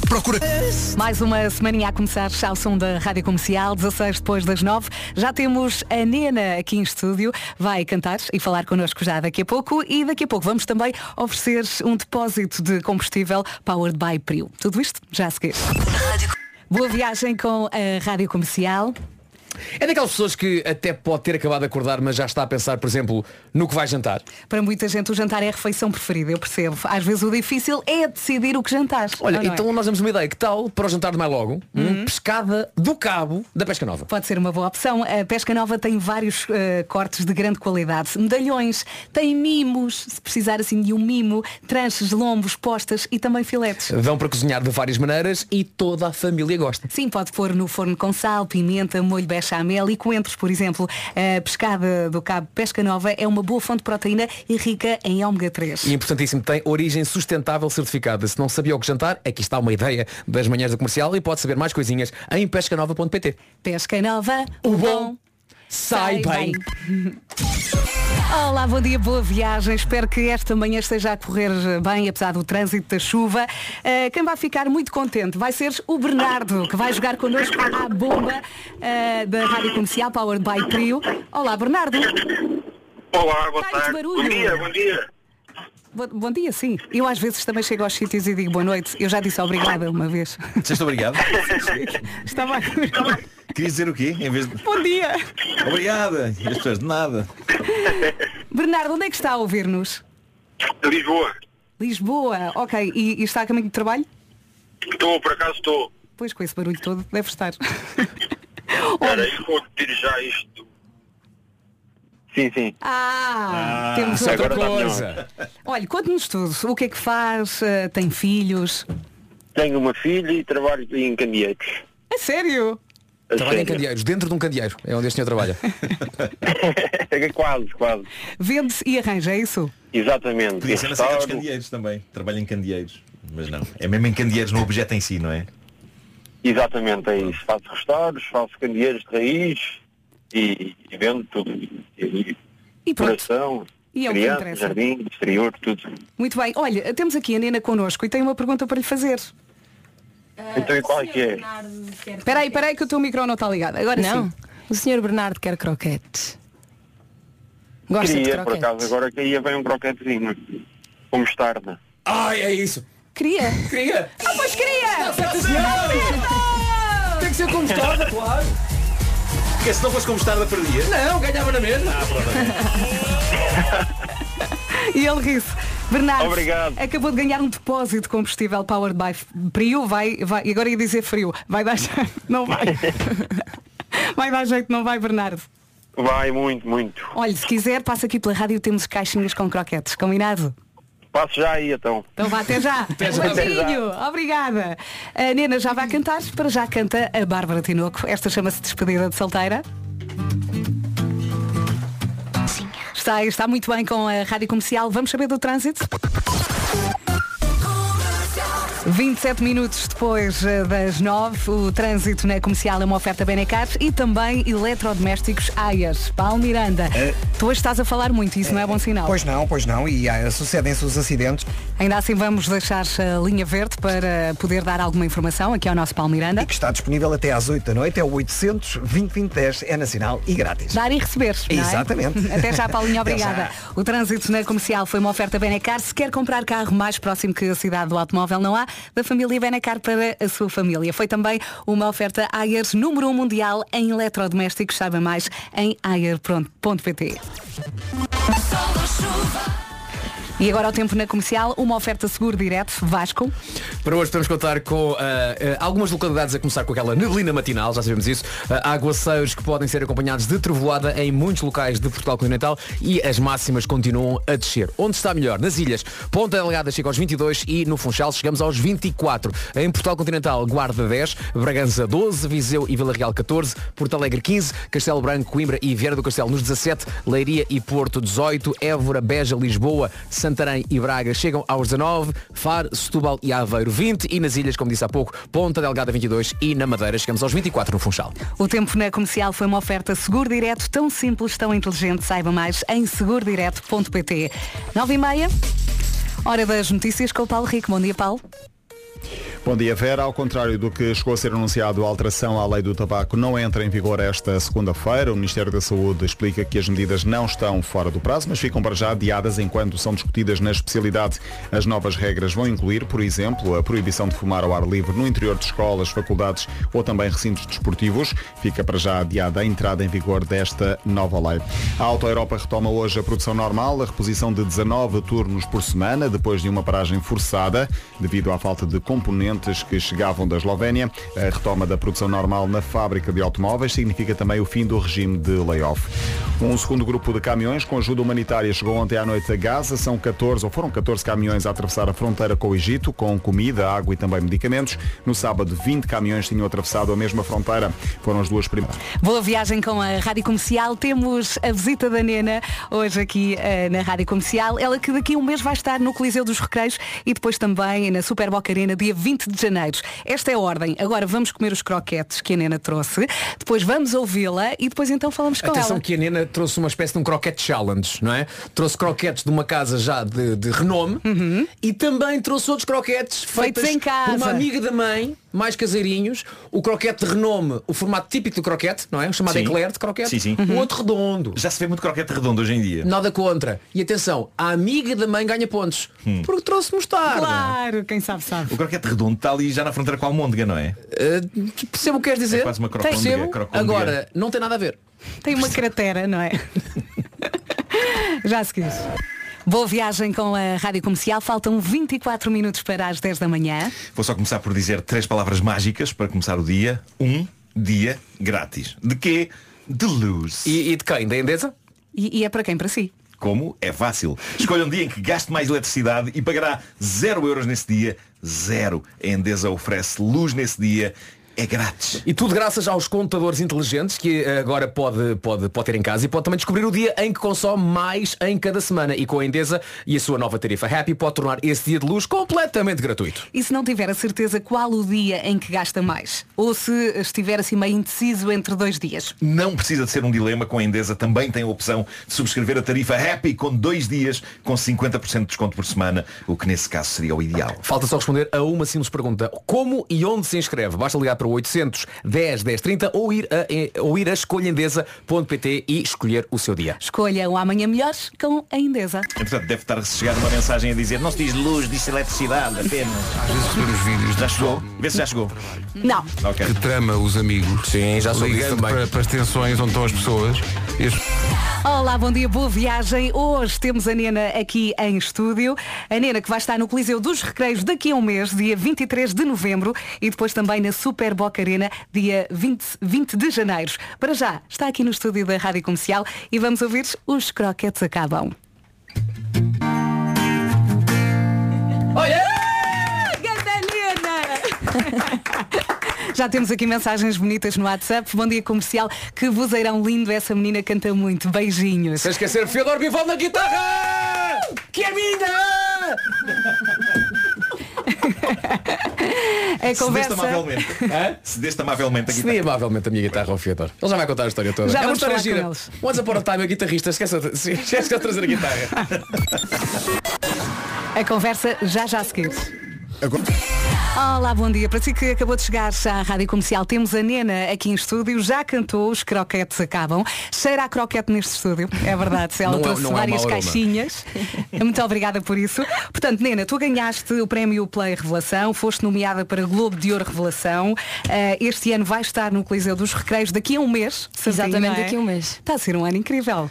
Procura. Mais uma semaninha a começar ao som da Rádio Comercial, 16 depois das 9. Já temos a Nena aqui em estúdio. Vai cantar e falar connosco já daqui a pouco. E daqui a pouco vamos também oferecer um depósito de combustível Powered by Prio. Tudo isto já a seguir. Boa viagem com a Rádio Comercial. É daquelas pessoas que até pode ter acabado de acordar, mas já está a pensar, por exemplo, no que vai jantar. Para muita gente o jantar é a refeição preferida, eu percebo. Às vezes o difícil é decidir o que jantar. Olha, é? então nós temos uma ideia. Que tal para o jantar de mais logo? Uhum. Hum, pescada do cabo da Pesca Nova. Pode ser uma boa opção. A Pesca Nova tem vários eh, cortes de grande qualidade. Medalhões, tem mimos, se precisar assim de um mimo, tranches, lombos, postas e também filetes. Dão para cozinhar de várias maneiras e toda a família gosta. Sim, pode pôr no forno com sal, pimenta, molho bechamel e coentros, por exemplo. A pescada do Cabo Pesca Nova é uma boa fonte de proteína e rica em ômega 3. E importantíssimo, tem origem sustentável certificada. Se não sabia o que jantar, aqui está uma ideia das manhãs da comercial e pode saber mais coisinhas em pescanova.pt. Pesca Nova, o bom sai bem. (laughs) Olá, bom dia, boa viagem. Espero que esta manhã esteja a correr bem, apesar do trânsito da chuva. Uh, quem vai ficar muito contente vai ser o Bernardo, que vai jogar connosco à bomba uh, da Rádio Comercial Powered by Trio. Olá, Bernardo. Olá, boa tarde. barulho. Bom dia, bom dia. Bo- bom dia, sim. Eu às vezes também chego aos sítios e digo boa noite. Eu já disse obrigada uma vez. Disseste obrigado? (laughs) Estava a... Querias dizer o quê? Em vez de... Bom dia. Obrigada. E as pessoas de nada. Bernardo, onde é que está a ouvir-nos? Lisboa. Lisboa. Ok. E, e está a caminho de trabalho? Estou, por acaso estou. Pois com esse barulho todo deve estar. Espera aí, vou pedir já isto. Sim, sim. Ah, temos agora outra melhor. coisa. Olha, conte-nos tudo. O que é que faz? Eh, tem filhos? Tenho uma filha e trabalho em Candeeiros. É sério? A Trabalha em sério. candeeiros, dentro de um candeeiro. É onde este senhor trabalha. (laughs) quase, quase. Vende-se e arranja, é isso? Exatamente. Podia ser na dos candeeiros também. Trabalho em candeeiros. Mas não. É mesmo em candeeiros, no objeto em si, não é? Exatamente, é isso. Faço restauros, faço candeeiros de raiz e, e vendo tudo. E, E decoração, E é o que criança, interessa. jardim, exterior, tudo. Muito bem. Olha, temos aqui a Nena connosco e tenho uma pergunta para lhe fazer. Então e qual é que é? Espera aí, espera aí que o teu micro não está ligado. Agora Não. sim. O senhor Bernardo quer croquetes. Gosta de Queria, por croquetes? acaso, agora caía bem um croquetezinho. Com mostarda. Ai, é isso. Queria. Queria. Ah, pois queria! Tem que ser com mostarda, (laughs) claro. Porque se não fosse com mostarda perdia. Não, ganhava na mesma. (laughs) E ele ri-se. Bernardo, Obrigado. acabou de ganhar um depósito de combustível Powered by Frio. Vai, vai, e agora ia dizer frio. Vai dar jeito. Não vai. (laughs) Vai dar jeito, não vai, Bernardo. Vai muito, muito. Olha, se quiser, passa aqui pela rádio temos caixinhas com croquetes. Combinado? Passo já aí então. Então vá, até já. (laughs) Até já. Um beijinho. Obrigada. A Nena já vai cantar. Para já canta a Bárbara Tinoco. Esta chama-se Despedida de Solteira. Está, está muito bem com a rádio comercial. Vamos saber do trânsito? 27 minutos depois eh, das 9, o trânsito na comercial é uma oferta Benecar e também eletrodomésticos Aias. Paulo Miranda, tu hoje estás a falar muito, isso não é bom sinal. Pois não, pois não, e ah, sucedem-se os acidentes. Ainda assim vamos deixar a linha verde para poder dar alguma informação aqui ao nosso Paulo Miranda. Que está disponível até às 8 da noite, é o 800 2010 é nacional e grátis. Dar e receber. é? Exatamente. (laughs) Até já, Paulinho, obrigada. já. O trânsito na comercial foi uma oferta Benecar. Se quer comprar carro mais próximo que a cidade do automóvel, não há, da família Benecar para a sua família. Foi também uma oferta Ayers número 1 mundial em eletrodomésticos. Saiba mais em ayer.pt. E agora o tempo na comercial, uma oferta seguro direto, Vasco. Para hoje podemos contar com ah, ah, algumas localidades a começar com aquela neblina matinal, já sabemos isso, ah, aguaceiros que podem ser acompanhados de trovoada em muitos locais de Portugal continental e as máximas continuam a descer. Onde está melhor? Nas ilhas. Ponta Delgada chega aos 22 e no Funchal chegamos aos 24. Em Portugal continental, Guarda 10, Bragança 12, Viseu e Vila Real 14, Porto Alegre 15, Castelo Branco, Coimbra e Vieira do Castelo nos 17, Leiria e Porto 18, Évora, Beja, Lisboa, Santarém e Braga chegam aos 19, Faro, Setúbal e Aveiro 20 e nas ilhas, como disse há pouco, Ponta Delgada 22 e na Madeira chegamos aos 24 no Funchal. O tempo na comercial foi uma oferta seguro direto, tão simples, tão inteligente. Saiba mais em segurodireto.pt. 9 e meia. Hora das notícias com o Paulo Rico. Bom dia, Paulo. Bom dia, Vera. Ao contrário do que chegou a ser anunciado, a alteração à lei do tabaco não entra em vigor esta segunda-feira. O Ministério da Saúde explica que as medidas não estão fora do prazo, mas ficam para já adiadas enquanto são discutidas na especialidade. As novas regras vão incluir, por exemplo, a proibição de fumar ao ar livre no interior de escolas, faculdades ou também recintos desportivos. Fica para já adiada a entrada em vigor desta nova lei. A Auto Europa retoma hoje a produção normal, a reposição de 19 turnos por semana, depois de uma paragem forçada, devido à falta de componentes que chegavam da Eslovénia. A retoma da produção normal na fábrica de automóveis significa também o fim do regime de layoff. Um segundo grupo de caminhões com ajuda humanitária chegou ontem à noite a Gaza. São 14, ou foram 14 caminhões a atravessar a fronteira com o Egito, com comida, água e também medicamentos. No sábado, 20 caminhões tinham atravessado a mesma fronteira. Foram as duas primeiras. Boa viagem com a Rádio Comercial. Temos a visita da Nena hoje aqui eh, na Rádio Comercial. Ela que daqui a um mês vai estar no Coliseu dos Recreios e depois também na Super Boca Arena, dia 20 de janeiro. Esta é a ordem. Agora vamos comer os croquetes que a Nena trouxe. Depois vamos ouvi-la e depois então falamos com Atenção ela. que a Nena trouxe uma espécie de um croquete challenge, não é? Trouxe croquetes de uma casa já de, de renome e também trouxe outros croquetes Feitos em casa. por uma amiga da mãe, mais caseirinhos. O croquete de renome, o formato típico do croquete, não é? O chamado Sim. eclair de croquete. Sim, sim. O outro redondo. Já se vê muito croquete redondo hoje em dia. Nada contra. E atenção, a amiga da mãe ganha pontos. Hum. Porque trouxe mostarda. Claro, quem sabe sabe. O croquete redondo está ali já na fronteira com a almôndega, não é? Uh, percebo o que queres dizer. É quase uma crocôndega. Agora, não tem nada a ver. Tem uma cratera, não é? (laughs) Já se quis. Boa viagem com a Rádio Comercial. Faltam 24 minutos para as 10 da manhã. Vou só começar por dizer três palavras mágicas para começar o dia. Um dia grátis. De quê? De luz. E, e de quem? Da Endesa? E, e é para quem? Para si. Como? É fácil. Escolha um dia em que gaste mais eletricidade e pagará zero euros nesse dia. Zero. A Endesa oferece luz nesse dia é grátis. E tudo graças aos contadores inteligentes que eh, agora pode, pode, pode ter em casa e pode também descobrir o dia em que consome mais em cada semana. E com a Endesa e a sua nova tarifa Happy pode tornar esse dia de luz completamente gratuito. E se não tiver a certeza qual o dia em que gasta mais? Ou se estiver assim meio indeciso entre dois dias? Não precisa de ser um dilema, com a Endesa também tem a opção de subscrever a tarifa Happy com dois dias com 50% de desconto por semana, o que nesse caso seria o ideal. Falta só responder a uma simples pergunta. Como e onde se inscreve? Basta ligar para o 800 10 10 30 ou ir a, ou ir a escolhaendesa.pt e escolher o seu dia. Escolha um amanhã melhores com a Endesa. Entretanto, deve estar a chegar uma mensagem a dizer não se diz luz, diz eletricidade apenas. Às vezes recebemos vídeos. Já chegou? Vê se já chegou. Não. Ok. Que trama os amigos. Sim, já Ligando também. para, para as tensões onde estão as pessoas. As- Olá, bom dia, boa viagem. Hoje temos a Nena aqui em estúdio. A Nena que vai estar no Coliseu dos Recreios daqui a um mês, dia 23 de novembro, e depois também na Super Boca Arena, dia 20, 20 de janeiro. Para já, está aqui no estúdio da Rádio Comercial e vamos ouvir os croquetes acabam. Olha! Já temos aqui mensagens bonitas no WhatsApp. Bom dia comercial. Que vozeirão lindo. Essa menina canta muito. Beijinhos. Sem esquecer Fiodor Bivol na guitarra! Que é minha! É Se deste conversa. amavelmente. Se deste amavelmente aqui. Cedi amavelmente a minha guitarra ao Fiodor. Ele já vai contar a história toda. Já é uma história gira. Once upon a time a guitarrista esquece, (laughs) esquece de trazer a guitarra. A conversa já já a seguir. Olá, bom dia. Para si que acabou de chegar à Rádio Comercial, temos a Nena aqui em estúdio. Já cantou Os Croquetes Acabam. Cheira a croquete neste estúdio. É verdade. Ela Não é- trouxe é um várias aroma. caixinhas. (laughs) Muito obrigada por isso. Portanto, Nena, tu ganhaste o prémio Play Revelação. Foste nomeada para Globo de Ouro Revelação. Eh, este ano vai estar no Coliseu dos Recreios daqui a um mês. certinho, Exatamente, é? daqui a um mês. Está a ser um ano incrível.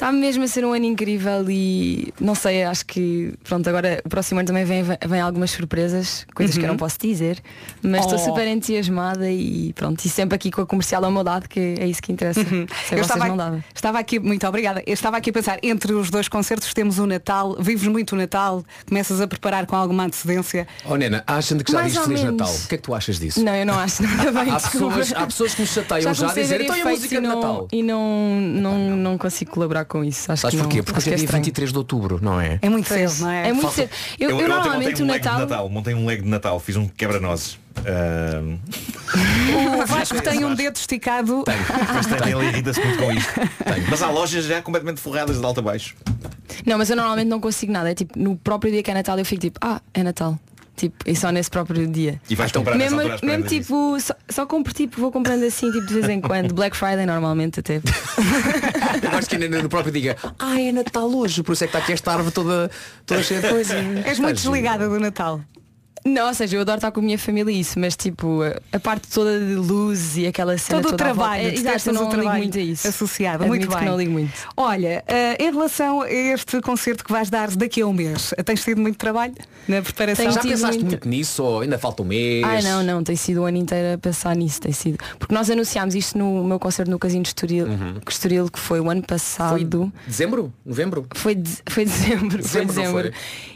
Está mesmo a ser um ano incrível e não sei, acho que pronto, agora o próximo ano também vem, vem algumas surpresas, coisas que eu Uhum. não posso dizer, mas estou Oh. super entusiasmada e pronto, e sempre aqui com a comercial ao meu lado, que é isso que interessa. Sem Eu vocês estava, não dava. estava aqui, muito obrigada. Eu estava aqui a pensar, entre os dois concertos temos o Natal, vives muito o Natal, começas a preparar com alguma antecedência. Oh Nena, gente que já Mais diz Feliz menos. Natal. O que é que tu achas disso? Não, eu não acho nada bem. Há pessoas, há pessoas que me chateiam já, a comecei dizer então a efeitos música e de não, Natal. E não, não, não consigo colaborar com isso. Acho Sabes que não, porquê? Porque hoje é dia estranho. 23 de outubro, não é? É muito cedo, não é? É muito cedo. Eu, eu, ontem normalmente montei o um leg de Natal. Natal. Montei um leg de Natal, fiz um quebra-nozes. Ah, O Vasco tem um dedo esticado. Mas tem, ele irrita-se muito com isto. Mas há lojas já completamente forradas de alto a baixo. Não, mas eu normalmente não consigo nada. É tipo, no próprio dia que é Natal eu fico tipo, ah, é Natal. Tipo, e só nesse próprio dia. E vais comprar mesmo, mesmo tipo, só, só compro tipo, vou comprando assim tipo de vez em quando. Black Friday normalmente até. (laughs) Eu gosto que ainda no próprio diga, ah, é Natal hoje, por isso é que está aqui esta árvore toda, toda cheia de coisa. És muito desligada do Natal. Não, ou seja, eu adoro estar com a minha família e isso, mas tipo, a, parte toda de luz e aquela cena Todo o toda à volta- trabalho, É, exato, eu não o ligo trabalho muito a isso. associado. Admito muito que bem. não ligo muito. Olha, eh, em relação a este concerto que vais dar daqui a um mês, tens tido muito trabalho na preparação? Tenho Já pensaste muito- muito nisso ou ainda falta um mês? Ai não, não, tem sido o ano inteiro a pensar nisso, tem sido. Porque nós anunciámos isto no meu concerto no Casino de Estoril, Uhum. Estoril que foi o ano passado. Dezembro? Novembro? Foi, de- foi dezembro. foi Dezembro, não dezembro.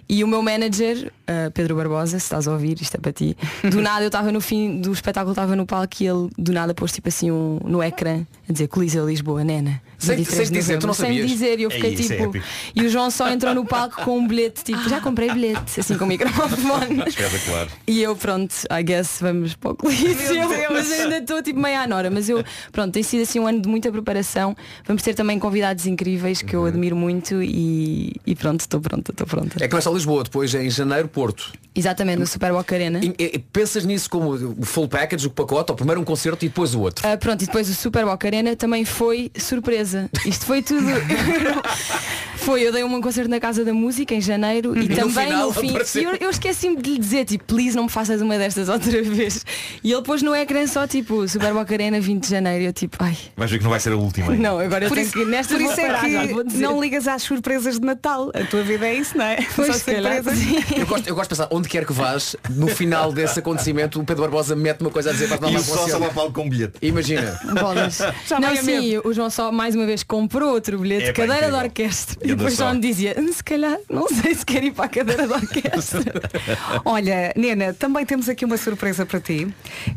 E o meu manager, uh, Pedro Barbosa, se estás a ouvir, isto é para ti, do (laughs) nada eu estava no fim do espetáculo, estava no palco e ele do nada pôs tipo assim um, no ecrã a dizer Coliseu Lisboa, Nena. Sem- 23 sem dizer, tu não Sem sabias? dizer, e eu Ei, fiquei isso é tipo. épico. e o João só entrou no (laughs) palco com um bilhete, tipo, já comprei bilhete, assim com o microfone. (laughs) Espetacular. E eu, pronto, I guess vamos para o Coliseu. Mas eu ainda estou tipo meia à nora. Mas eu, pronto, tem sido assim um ano de muita preparação. Vamos ter também convidados incríveis que eu admiro muito e, e pronto, estou pronta, estou pronta. É Lisboa, depois em janeiro, Porto. Exatamente, no Super Boca Arena. E- e- pensas nisso como o full package, o pacote, ou primeiro um concerto e depois o outro? Ah, pronto, e depois o Super Boca Arena também foi surpresa. Isto foi tudo. (laughs) foi, eu dei um concerto na Casa da Música em janeiro e no também final no fim. apareceu. E eu, eu esqueci-me de lhe dizer, tipo, please não me faças uma destas outra (laughs) vez. E ele pôs no ecrã só tipo Super Boca Arena 20 de janeiro. E eu tipo, ai, Vais ver que não vai ser a última. hein? não, agora eu Por tenho isso, que nesta por isso é que não ligas às surpresas de Natal. A tua vida é isso, não é? Pois, Só surpresas. sim. Eu gosto, eu gosto de pensar, onde quer que vás, no final desse acontecimento, o Pedro Barbosa mete uma coisa a dizer para E tomar o sol sobe ao palco com um bilhete. Imagina. Bolas. Já não, sim, o João só mais uma vez comprou outro bilhete, É, cadeira de orquestra. Ele depois só. me dizia, "Hum, se calhar, não sei se quer ir para a cadeira de orquestra. (laughs) Olha, Nena, também temos aqui uma surpresa para ti.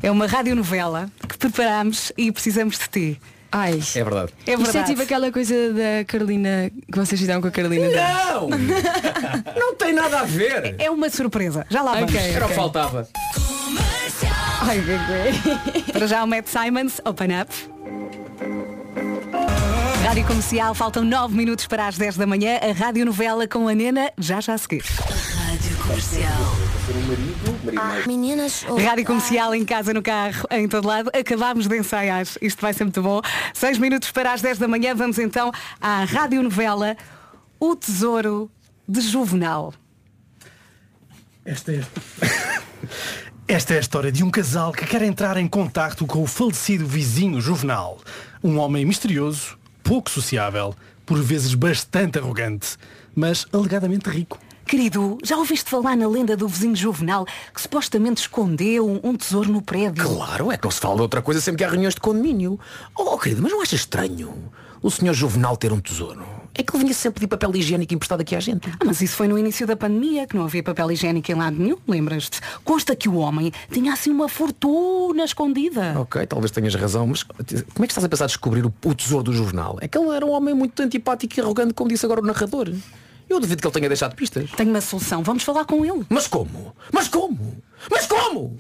É uma radionovela que preparámos e precisamos de ti. Ai. É verdade. É Isto é verdade. tipo aquela coisa da Carolina que vocês fizeram com a Carolina. Não! (laughs) Não tem nada a ver. É uma surpresa. Já lá vamos. Ok, Era o que ok. faltava. Ai, bebê. (laughs) Para já o Matt Simons, Open Up. Rádio Comercial, faltam 9 minutos para as 10 da manhã. A Rádio Novela com a Nena já já a seguir. Rádio Comercial. Meninas, Rádio Comercial em casa, no carro, em todo lado. Acabámos de ensaiar. Isto vai ser muito bom. 6 minutos para as 10 da manhã. Vamos então à Rádio Novela O Tesouro de Juvenal. Esta é... (laughs) Esta é a história de um casal que quer entrar em contacto com o falecido vizinho Juvenal. Um homem misterioso, pouco sociável, por vezes bastante arrogante, mas alegadamente rico. Querido, já ouviste falar na lenda do vizinho Juvenal que supostamente escondeu um, tesouro no prédio? Claro, é que não se fala de outra coisa sempre que há reuniões de condomínio. Oh, querido, mas não achas estranho o senhor Juvenal ter um tesouro? É que ele vinha sempre pedir papel higiênico emprestado aqui à gente. Ah, mas isso foi no início da pandemia, que não havia papel higiênico em lado nenhum, lembras-te? Consta que o homem tinha assim uma fortuna escondida. Ok, talvez tenhas razão, mas como é que estás a pensar descobrir o, o tesouro do Juvenal? É que ele era um homem muito antipático e arrogante, como disse agora o narrador. Eu duvido que ele tenha deixado pistas. Tenho uma solução, vamos falar com ele. Mas como? Mas como? Mas como?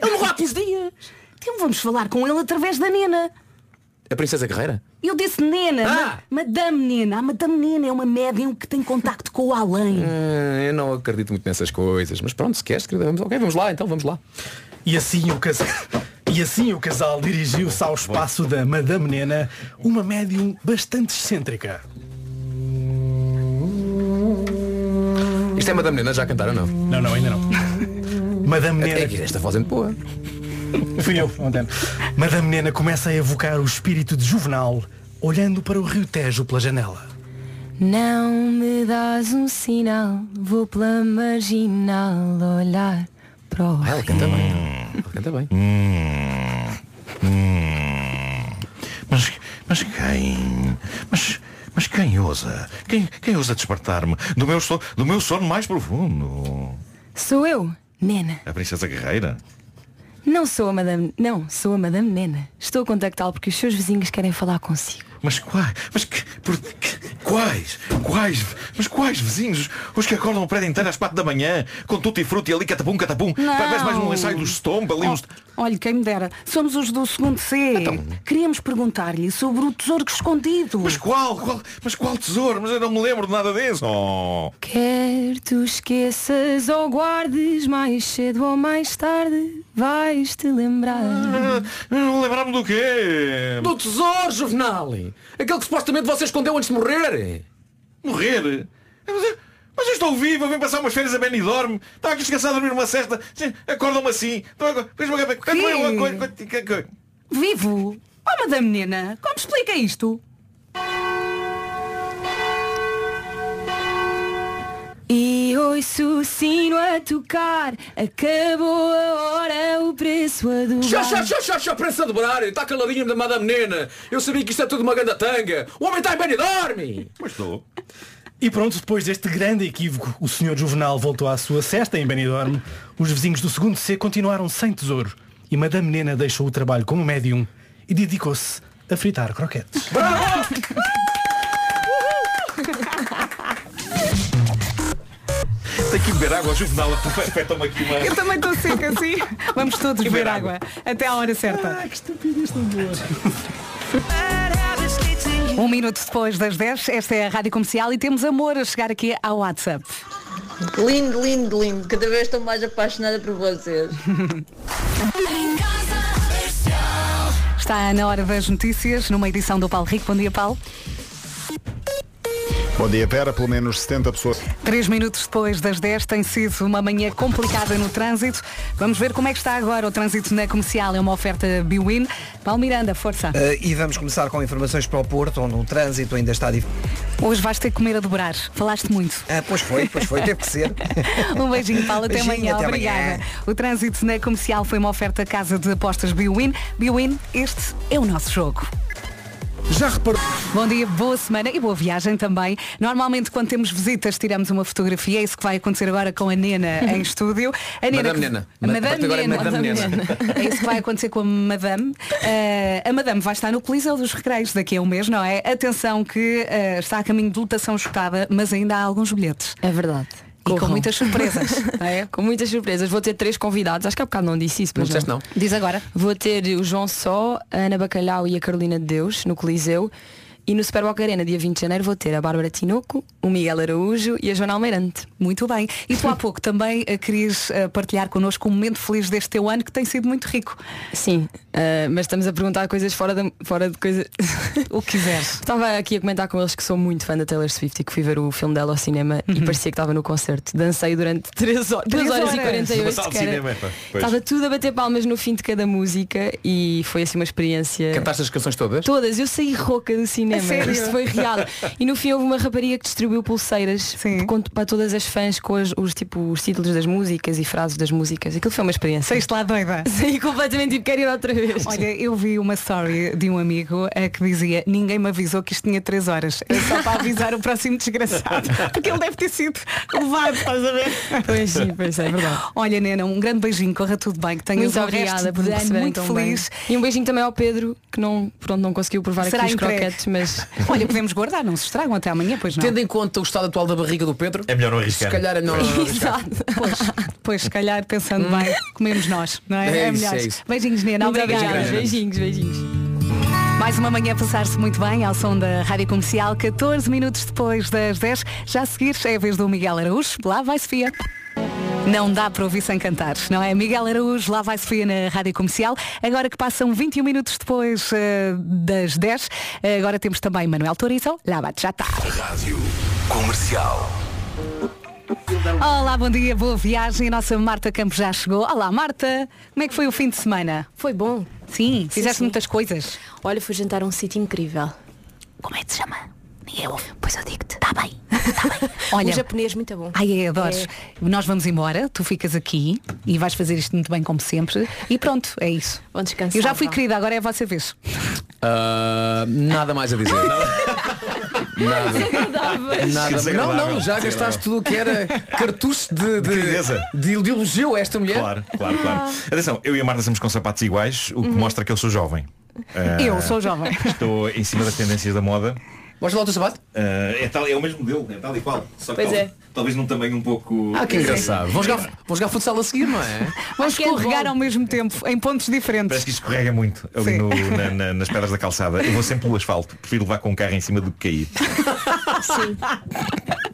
Ele morreu há 15 dias. Então vamos falar com ele através da Nena. A Princesa Guerreira? Eu disse Nena, Ah! ma- Madame Nena. A Madame Nena é uma médium que tem contacto com o além. (laughs) Ah, eu não acredito muito nessas coisas. Mas pronto, se queres, querida, vamos, ok, vamos lá, então vamos lá. E assim o casal, (laughs) e assim o casal dirigiu-se ao espaço da Madame Nena, uma médium bastante excêntrica. Isto é Madame Nena já a cantar ou não? Não, não, ainda não. (laughs) Madame Nena. É que esta voz é muito boa. (laughs) Fui eu, ontem. Madame Nena começa a evocar o espírito de Juvenal, olhando para o Rio Tejo pela janela. Não me dás um sinal, vou pela marginal olhar para o Ah, ela canta bem. Ela canta bem. Mas, mas quem? Mas, mas quem ousa? Quem, quem ousa despertar-me do meu, sono, do meu sono mais profundo? Sou eu, Nena. A princesa guerreira? Não sou a Madame. Não, sou a Madame Nena. Estou a contactá-lo porque os seus vizinhos querem falar consigo. Mas quais? Mas que, por, que- quais? Quais? Mas quais vizinhos? Os que acordam o prédio inteiro às quatro da manhã, com tudo e fruto e ali catapum, catapum. Parece mais um ensaio do Stomp, ali uns. Olha, quem me dera, somos os do segundo C. Queríamos perguntar-lhe sobre o tesouro escondido. Mas qual? qual? Mas qual tesouro? Mas eu não me lembro de nada disso. Oh. Quer tu esqueças ou guardes mais cedo ou mais tarde, vais-te lembrar. Não lembrar-me do quê? Do tesouro, Juvenal! Aquele que supostamente você escondeu antes de morrer! Morrer? Mas eu, mas eu estou vivo, eu vim passar umas férias a Benidorm. Estava aqui descansado a dormir uma cesta. Acordam-me assim. Vivo! Oh, Madame Nena, como explica isto? Ouço o sino a tocar, acabou a hora, o preço a dobrar. Xá, xá, xá, xá, xá, prensa a dobrar! Está caladinho da Madame Nena! Eu sabia que isto é tudo uma ganda tanga! O homem está em Benidorm! Mas estou. E pronto, depois deste grande equívoco, o senhor Juvenal voltou à sua cesta em Benidorm. Os vizinhos do segundo C continuaram sem tesouro. E Madame Nena deixou o trabalho como médium e dedicou-se a fritar croquetes. Tenho que beber água, Juvenal. Afeta-me aqui uma. Eu também estou seca assim. Vamos todos beber beber água. Até à hora certa. que estupidez tão boa. Um minuto depois das 10, esta é a Rádio Comercial e temos amor a chegar aqui ao WhatsApp. Lindo, lindo, lindo. Cada vez estou mais apaixonada por vocês. Está na hora das notícias, numa edição do Paulo Rico. Bom dia, Paulo. Bom dia, Pera. Pelo menos 70 pessoas. Três minutos depois das 10 tem sido uma manhã complicada no trânsito. Vamos ver como é que está agora o trânsito na comercial. É uma oferta Biwin. Paulo Miranda, força. Eh, e vamos começar com informações para o Porto, onde o trânsito ainda está difícil. Hoje vais ter que comer a dobrar. Falaste muito. Ah, pois foi, pois foi, teve que ser. (laughs) Um beijinho, Paulo. Até Beijinho, amanhã. até Obrigada. amanhã. O trânsito na comercial foi uma oferta casa de apostas Biwin. Biwin, este é o nosso jogo. Já reparou? Bom dia, boa semana e boa viagem também. Normalmente quando temos visitas tiramos uma fotografia, é isso que vai acontecer agora com a Nena (laughs) em estúdio. A Madame que- Nena. A Madame agora é Nena. Madame Nena. É isso que vai acontecer com a Madame. Eh, a Madame vai estar no Coliseu dos Recreios daqui a um mês, não é? Atenção que eh, está a caminho de lotação chocada, mas ainda há alguns bilhetes. É verdade. E com Corram. muitas surpresas. (laughs) É, com muitas surpresas. Vou ter três convidados. Acho que há bocado não disse isso, Não mas disseste não. Diz agora. Vou ter o João Só, a Ana Bacalhau e a Carolina de Deus no Coliseu. E no Super Boca Arena, dia 20 de janeiro, vou ter a Bárbara Tinoco, o Miguel Araújo e a Joana Almeirante. Muito bem. E tu há (laughs) pouco também eh, querias eh, partilhar connosco um momento feliz deste teu ano que tem sido muito rico. Sim, eh, mas estamos a perguntar coisas fora, da, fora de coisas. (laughs) o que quiseres. Estava aqui a comentar com eles que sou muito fã da Taylor Swift e que fui ver o filme dela ao cinema e parecia que estava no concerto. Dancei durante 3 horas, 2 Três horas, e horas. 48. Numa sala de que era- cinema. Estava tudo a bater palmas no fim de cada música e foi assim uma experiência. Cantaste as canções todas? Todas, eu saí rouca do cinema. A sério? Isto foi real. E no fim houve uma rapariga que distribuiu pulseiras para todas as fãs com as- os, tipo, os títulos das músicas e frases das músicas. Aquilo foi uma experiência. Saíste lá doida. (laughs) Saí completamente tipo, quero ir outra vez. Olha, eu vi uma story de um amigo eh, que dizia ninguém me avisou que isto tinha 3 horas. É só para avisar o próximo desgraçado. (laughs) Porque ele deve ter sido levado, estás a ver? Pois sim, pois é, verdade. Olha, Nena, um grande beijinho, corra tudo bem, que tenhas Muito obrigada por ano muito tão bem. feliz. E um beijinho também ao Pedro, que não, pronto, não conseguiu provar Será aqui os entregue. croquetes, mas. Olha, podemos guardar, não se estragam até amanhã, pois não. Tendo em conta o estado atual da barriga do Pedro, É melhor não se arriscar. calhar é melhor não arriscar. Exato. Pois, pois, se calhar pensando bem, comemos nós, não é? É isso, melhor. é isso. Beijinhos, Nena, obrigada. obrigada. Beijinhos, beijinhos. Mais uma manhã a passar-se muito bem ao som da Rádio Comercial, 14 minutos depois das 10. Já a seguir é a vez do Miguel Araújo. Lá vai Sofia. Não dá para ouvir sem cantar, não é? Miguel Araújo, lá vai Sofia na Rádio Comercial. Agora que passam 21 minutos depois eh, das 10, eh, agora temos também Manuel Torizo. Lá vai, já está. Rádio Comercial. Olá, bom dia, boa viagem. A nossa Marta Campos já chegou. Olá, Marta. Como é que foi o fim de semana? Foi bom. Sim, fizeste sim. muitas coisas. Olha, fui jantar a um sítio incrível. Como é que se chama? Ninguém ouve. Pois eu digo-te. Está bem. Um (laughs) japonês muito bom. Ai, é, adores. Nós vamos embora, tu ficas aqui e vais fazer isto muito bem como sempre. E pronto, é isso. Vão descansar. Eu já fui querida, agora é a vossa vez. Ah, nada mais a dizer. Nada. Nada. Não, não, já gastaste tudo o que era cartucho de, de, de, de elogio a esta mulher. Claro, claro, claro. Atenção, eu e a Marta estamos com sapatos iguais, o que mostra que eu sou jovem. Ah, Eu sou jovem. Estou em cima das tendências da moda. Mostra lá o teu sapato. Ah, é, tal, é o mesmo modelo, é tal e qual. Só que Pois tal- é. talvez num tamanho um pouco. Ah, que engraçado. Vão jogar, vão jogar futsal a seguir, não é? (laughs) É escorregar bom. ao mesmo tempo, em pontos diferentes. Parece que isto escorrega muito ali no- na- na- nas pedras da calçada. Eu vou sempre pelo asfalto. Prefiro levar com o carro em cima do que cair. (laughs) Sim.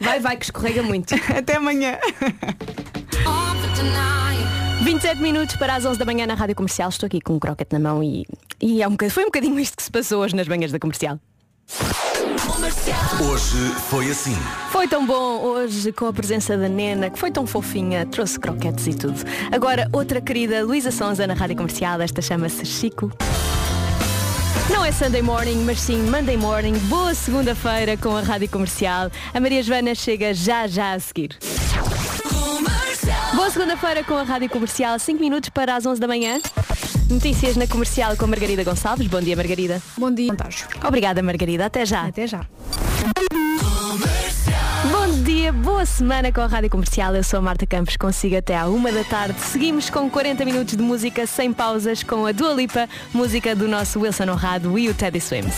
Vai, vai, que escorrega muito. (laughs) Até amanhã. 27 minutos para as 11 da manhã na Rádio Comercial. Estou aqui com um croquete na mão e, e é um bocadinho, foi um bocadinho isto que se passou hoje nas manhãs da Comercial. Hoje foi assim. Foi tão bom hoje com a presença da Nena, que foi tão fofinha, trouxe croquetes e tudo. Agora, outra querida Luísa Sonza na Rádio Comercial, esta chama-se Chico. Não é Sunday Morning, mas sim Monday Morning. Boa segunda-feira com a Rádio Comercial. A Maria Joana chega já já a seguir. Segunda-feira com a Rádio Comercial, 5 minutos para as 11 da manhã. Notícias na Comercial com Margarida Gonçalves. Bom dia, Margarida. Bom dia. Obrigada, Margarida. Até já. Até já. Bom dia, boa semana com a Rádio Comercial. Eu sou a Marta Campos, consigo até à uma da tarde. Seguimos com 40 minutos de música sem pausas com a Dua Lipa, música do nosso Wilson Honrado e o Teddy Swims.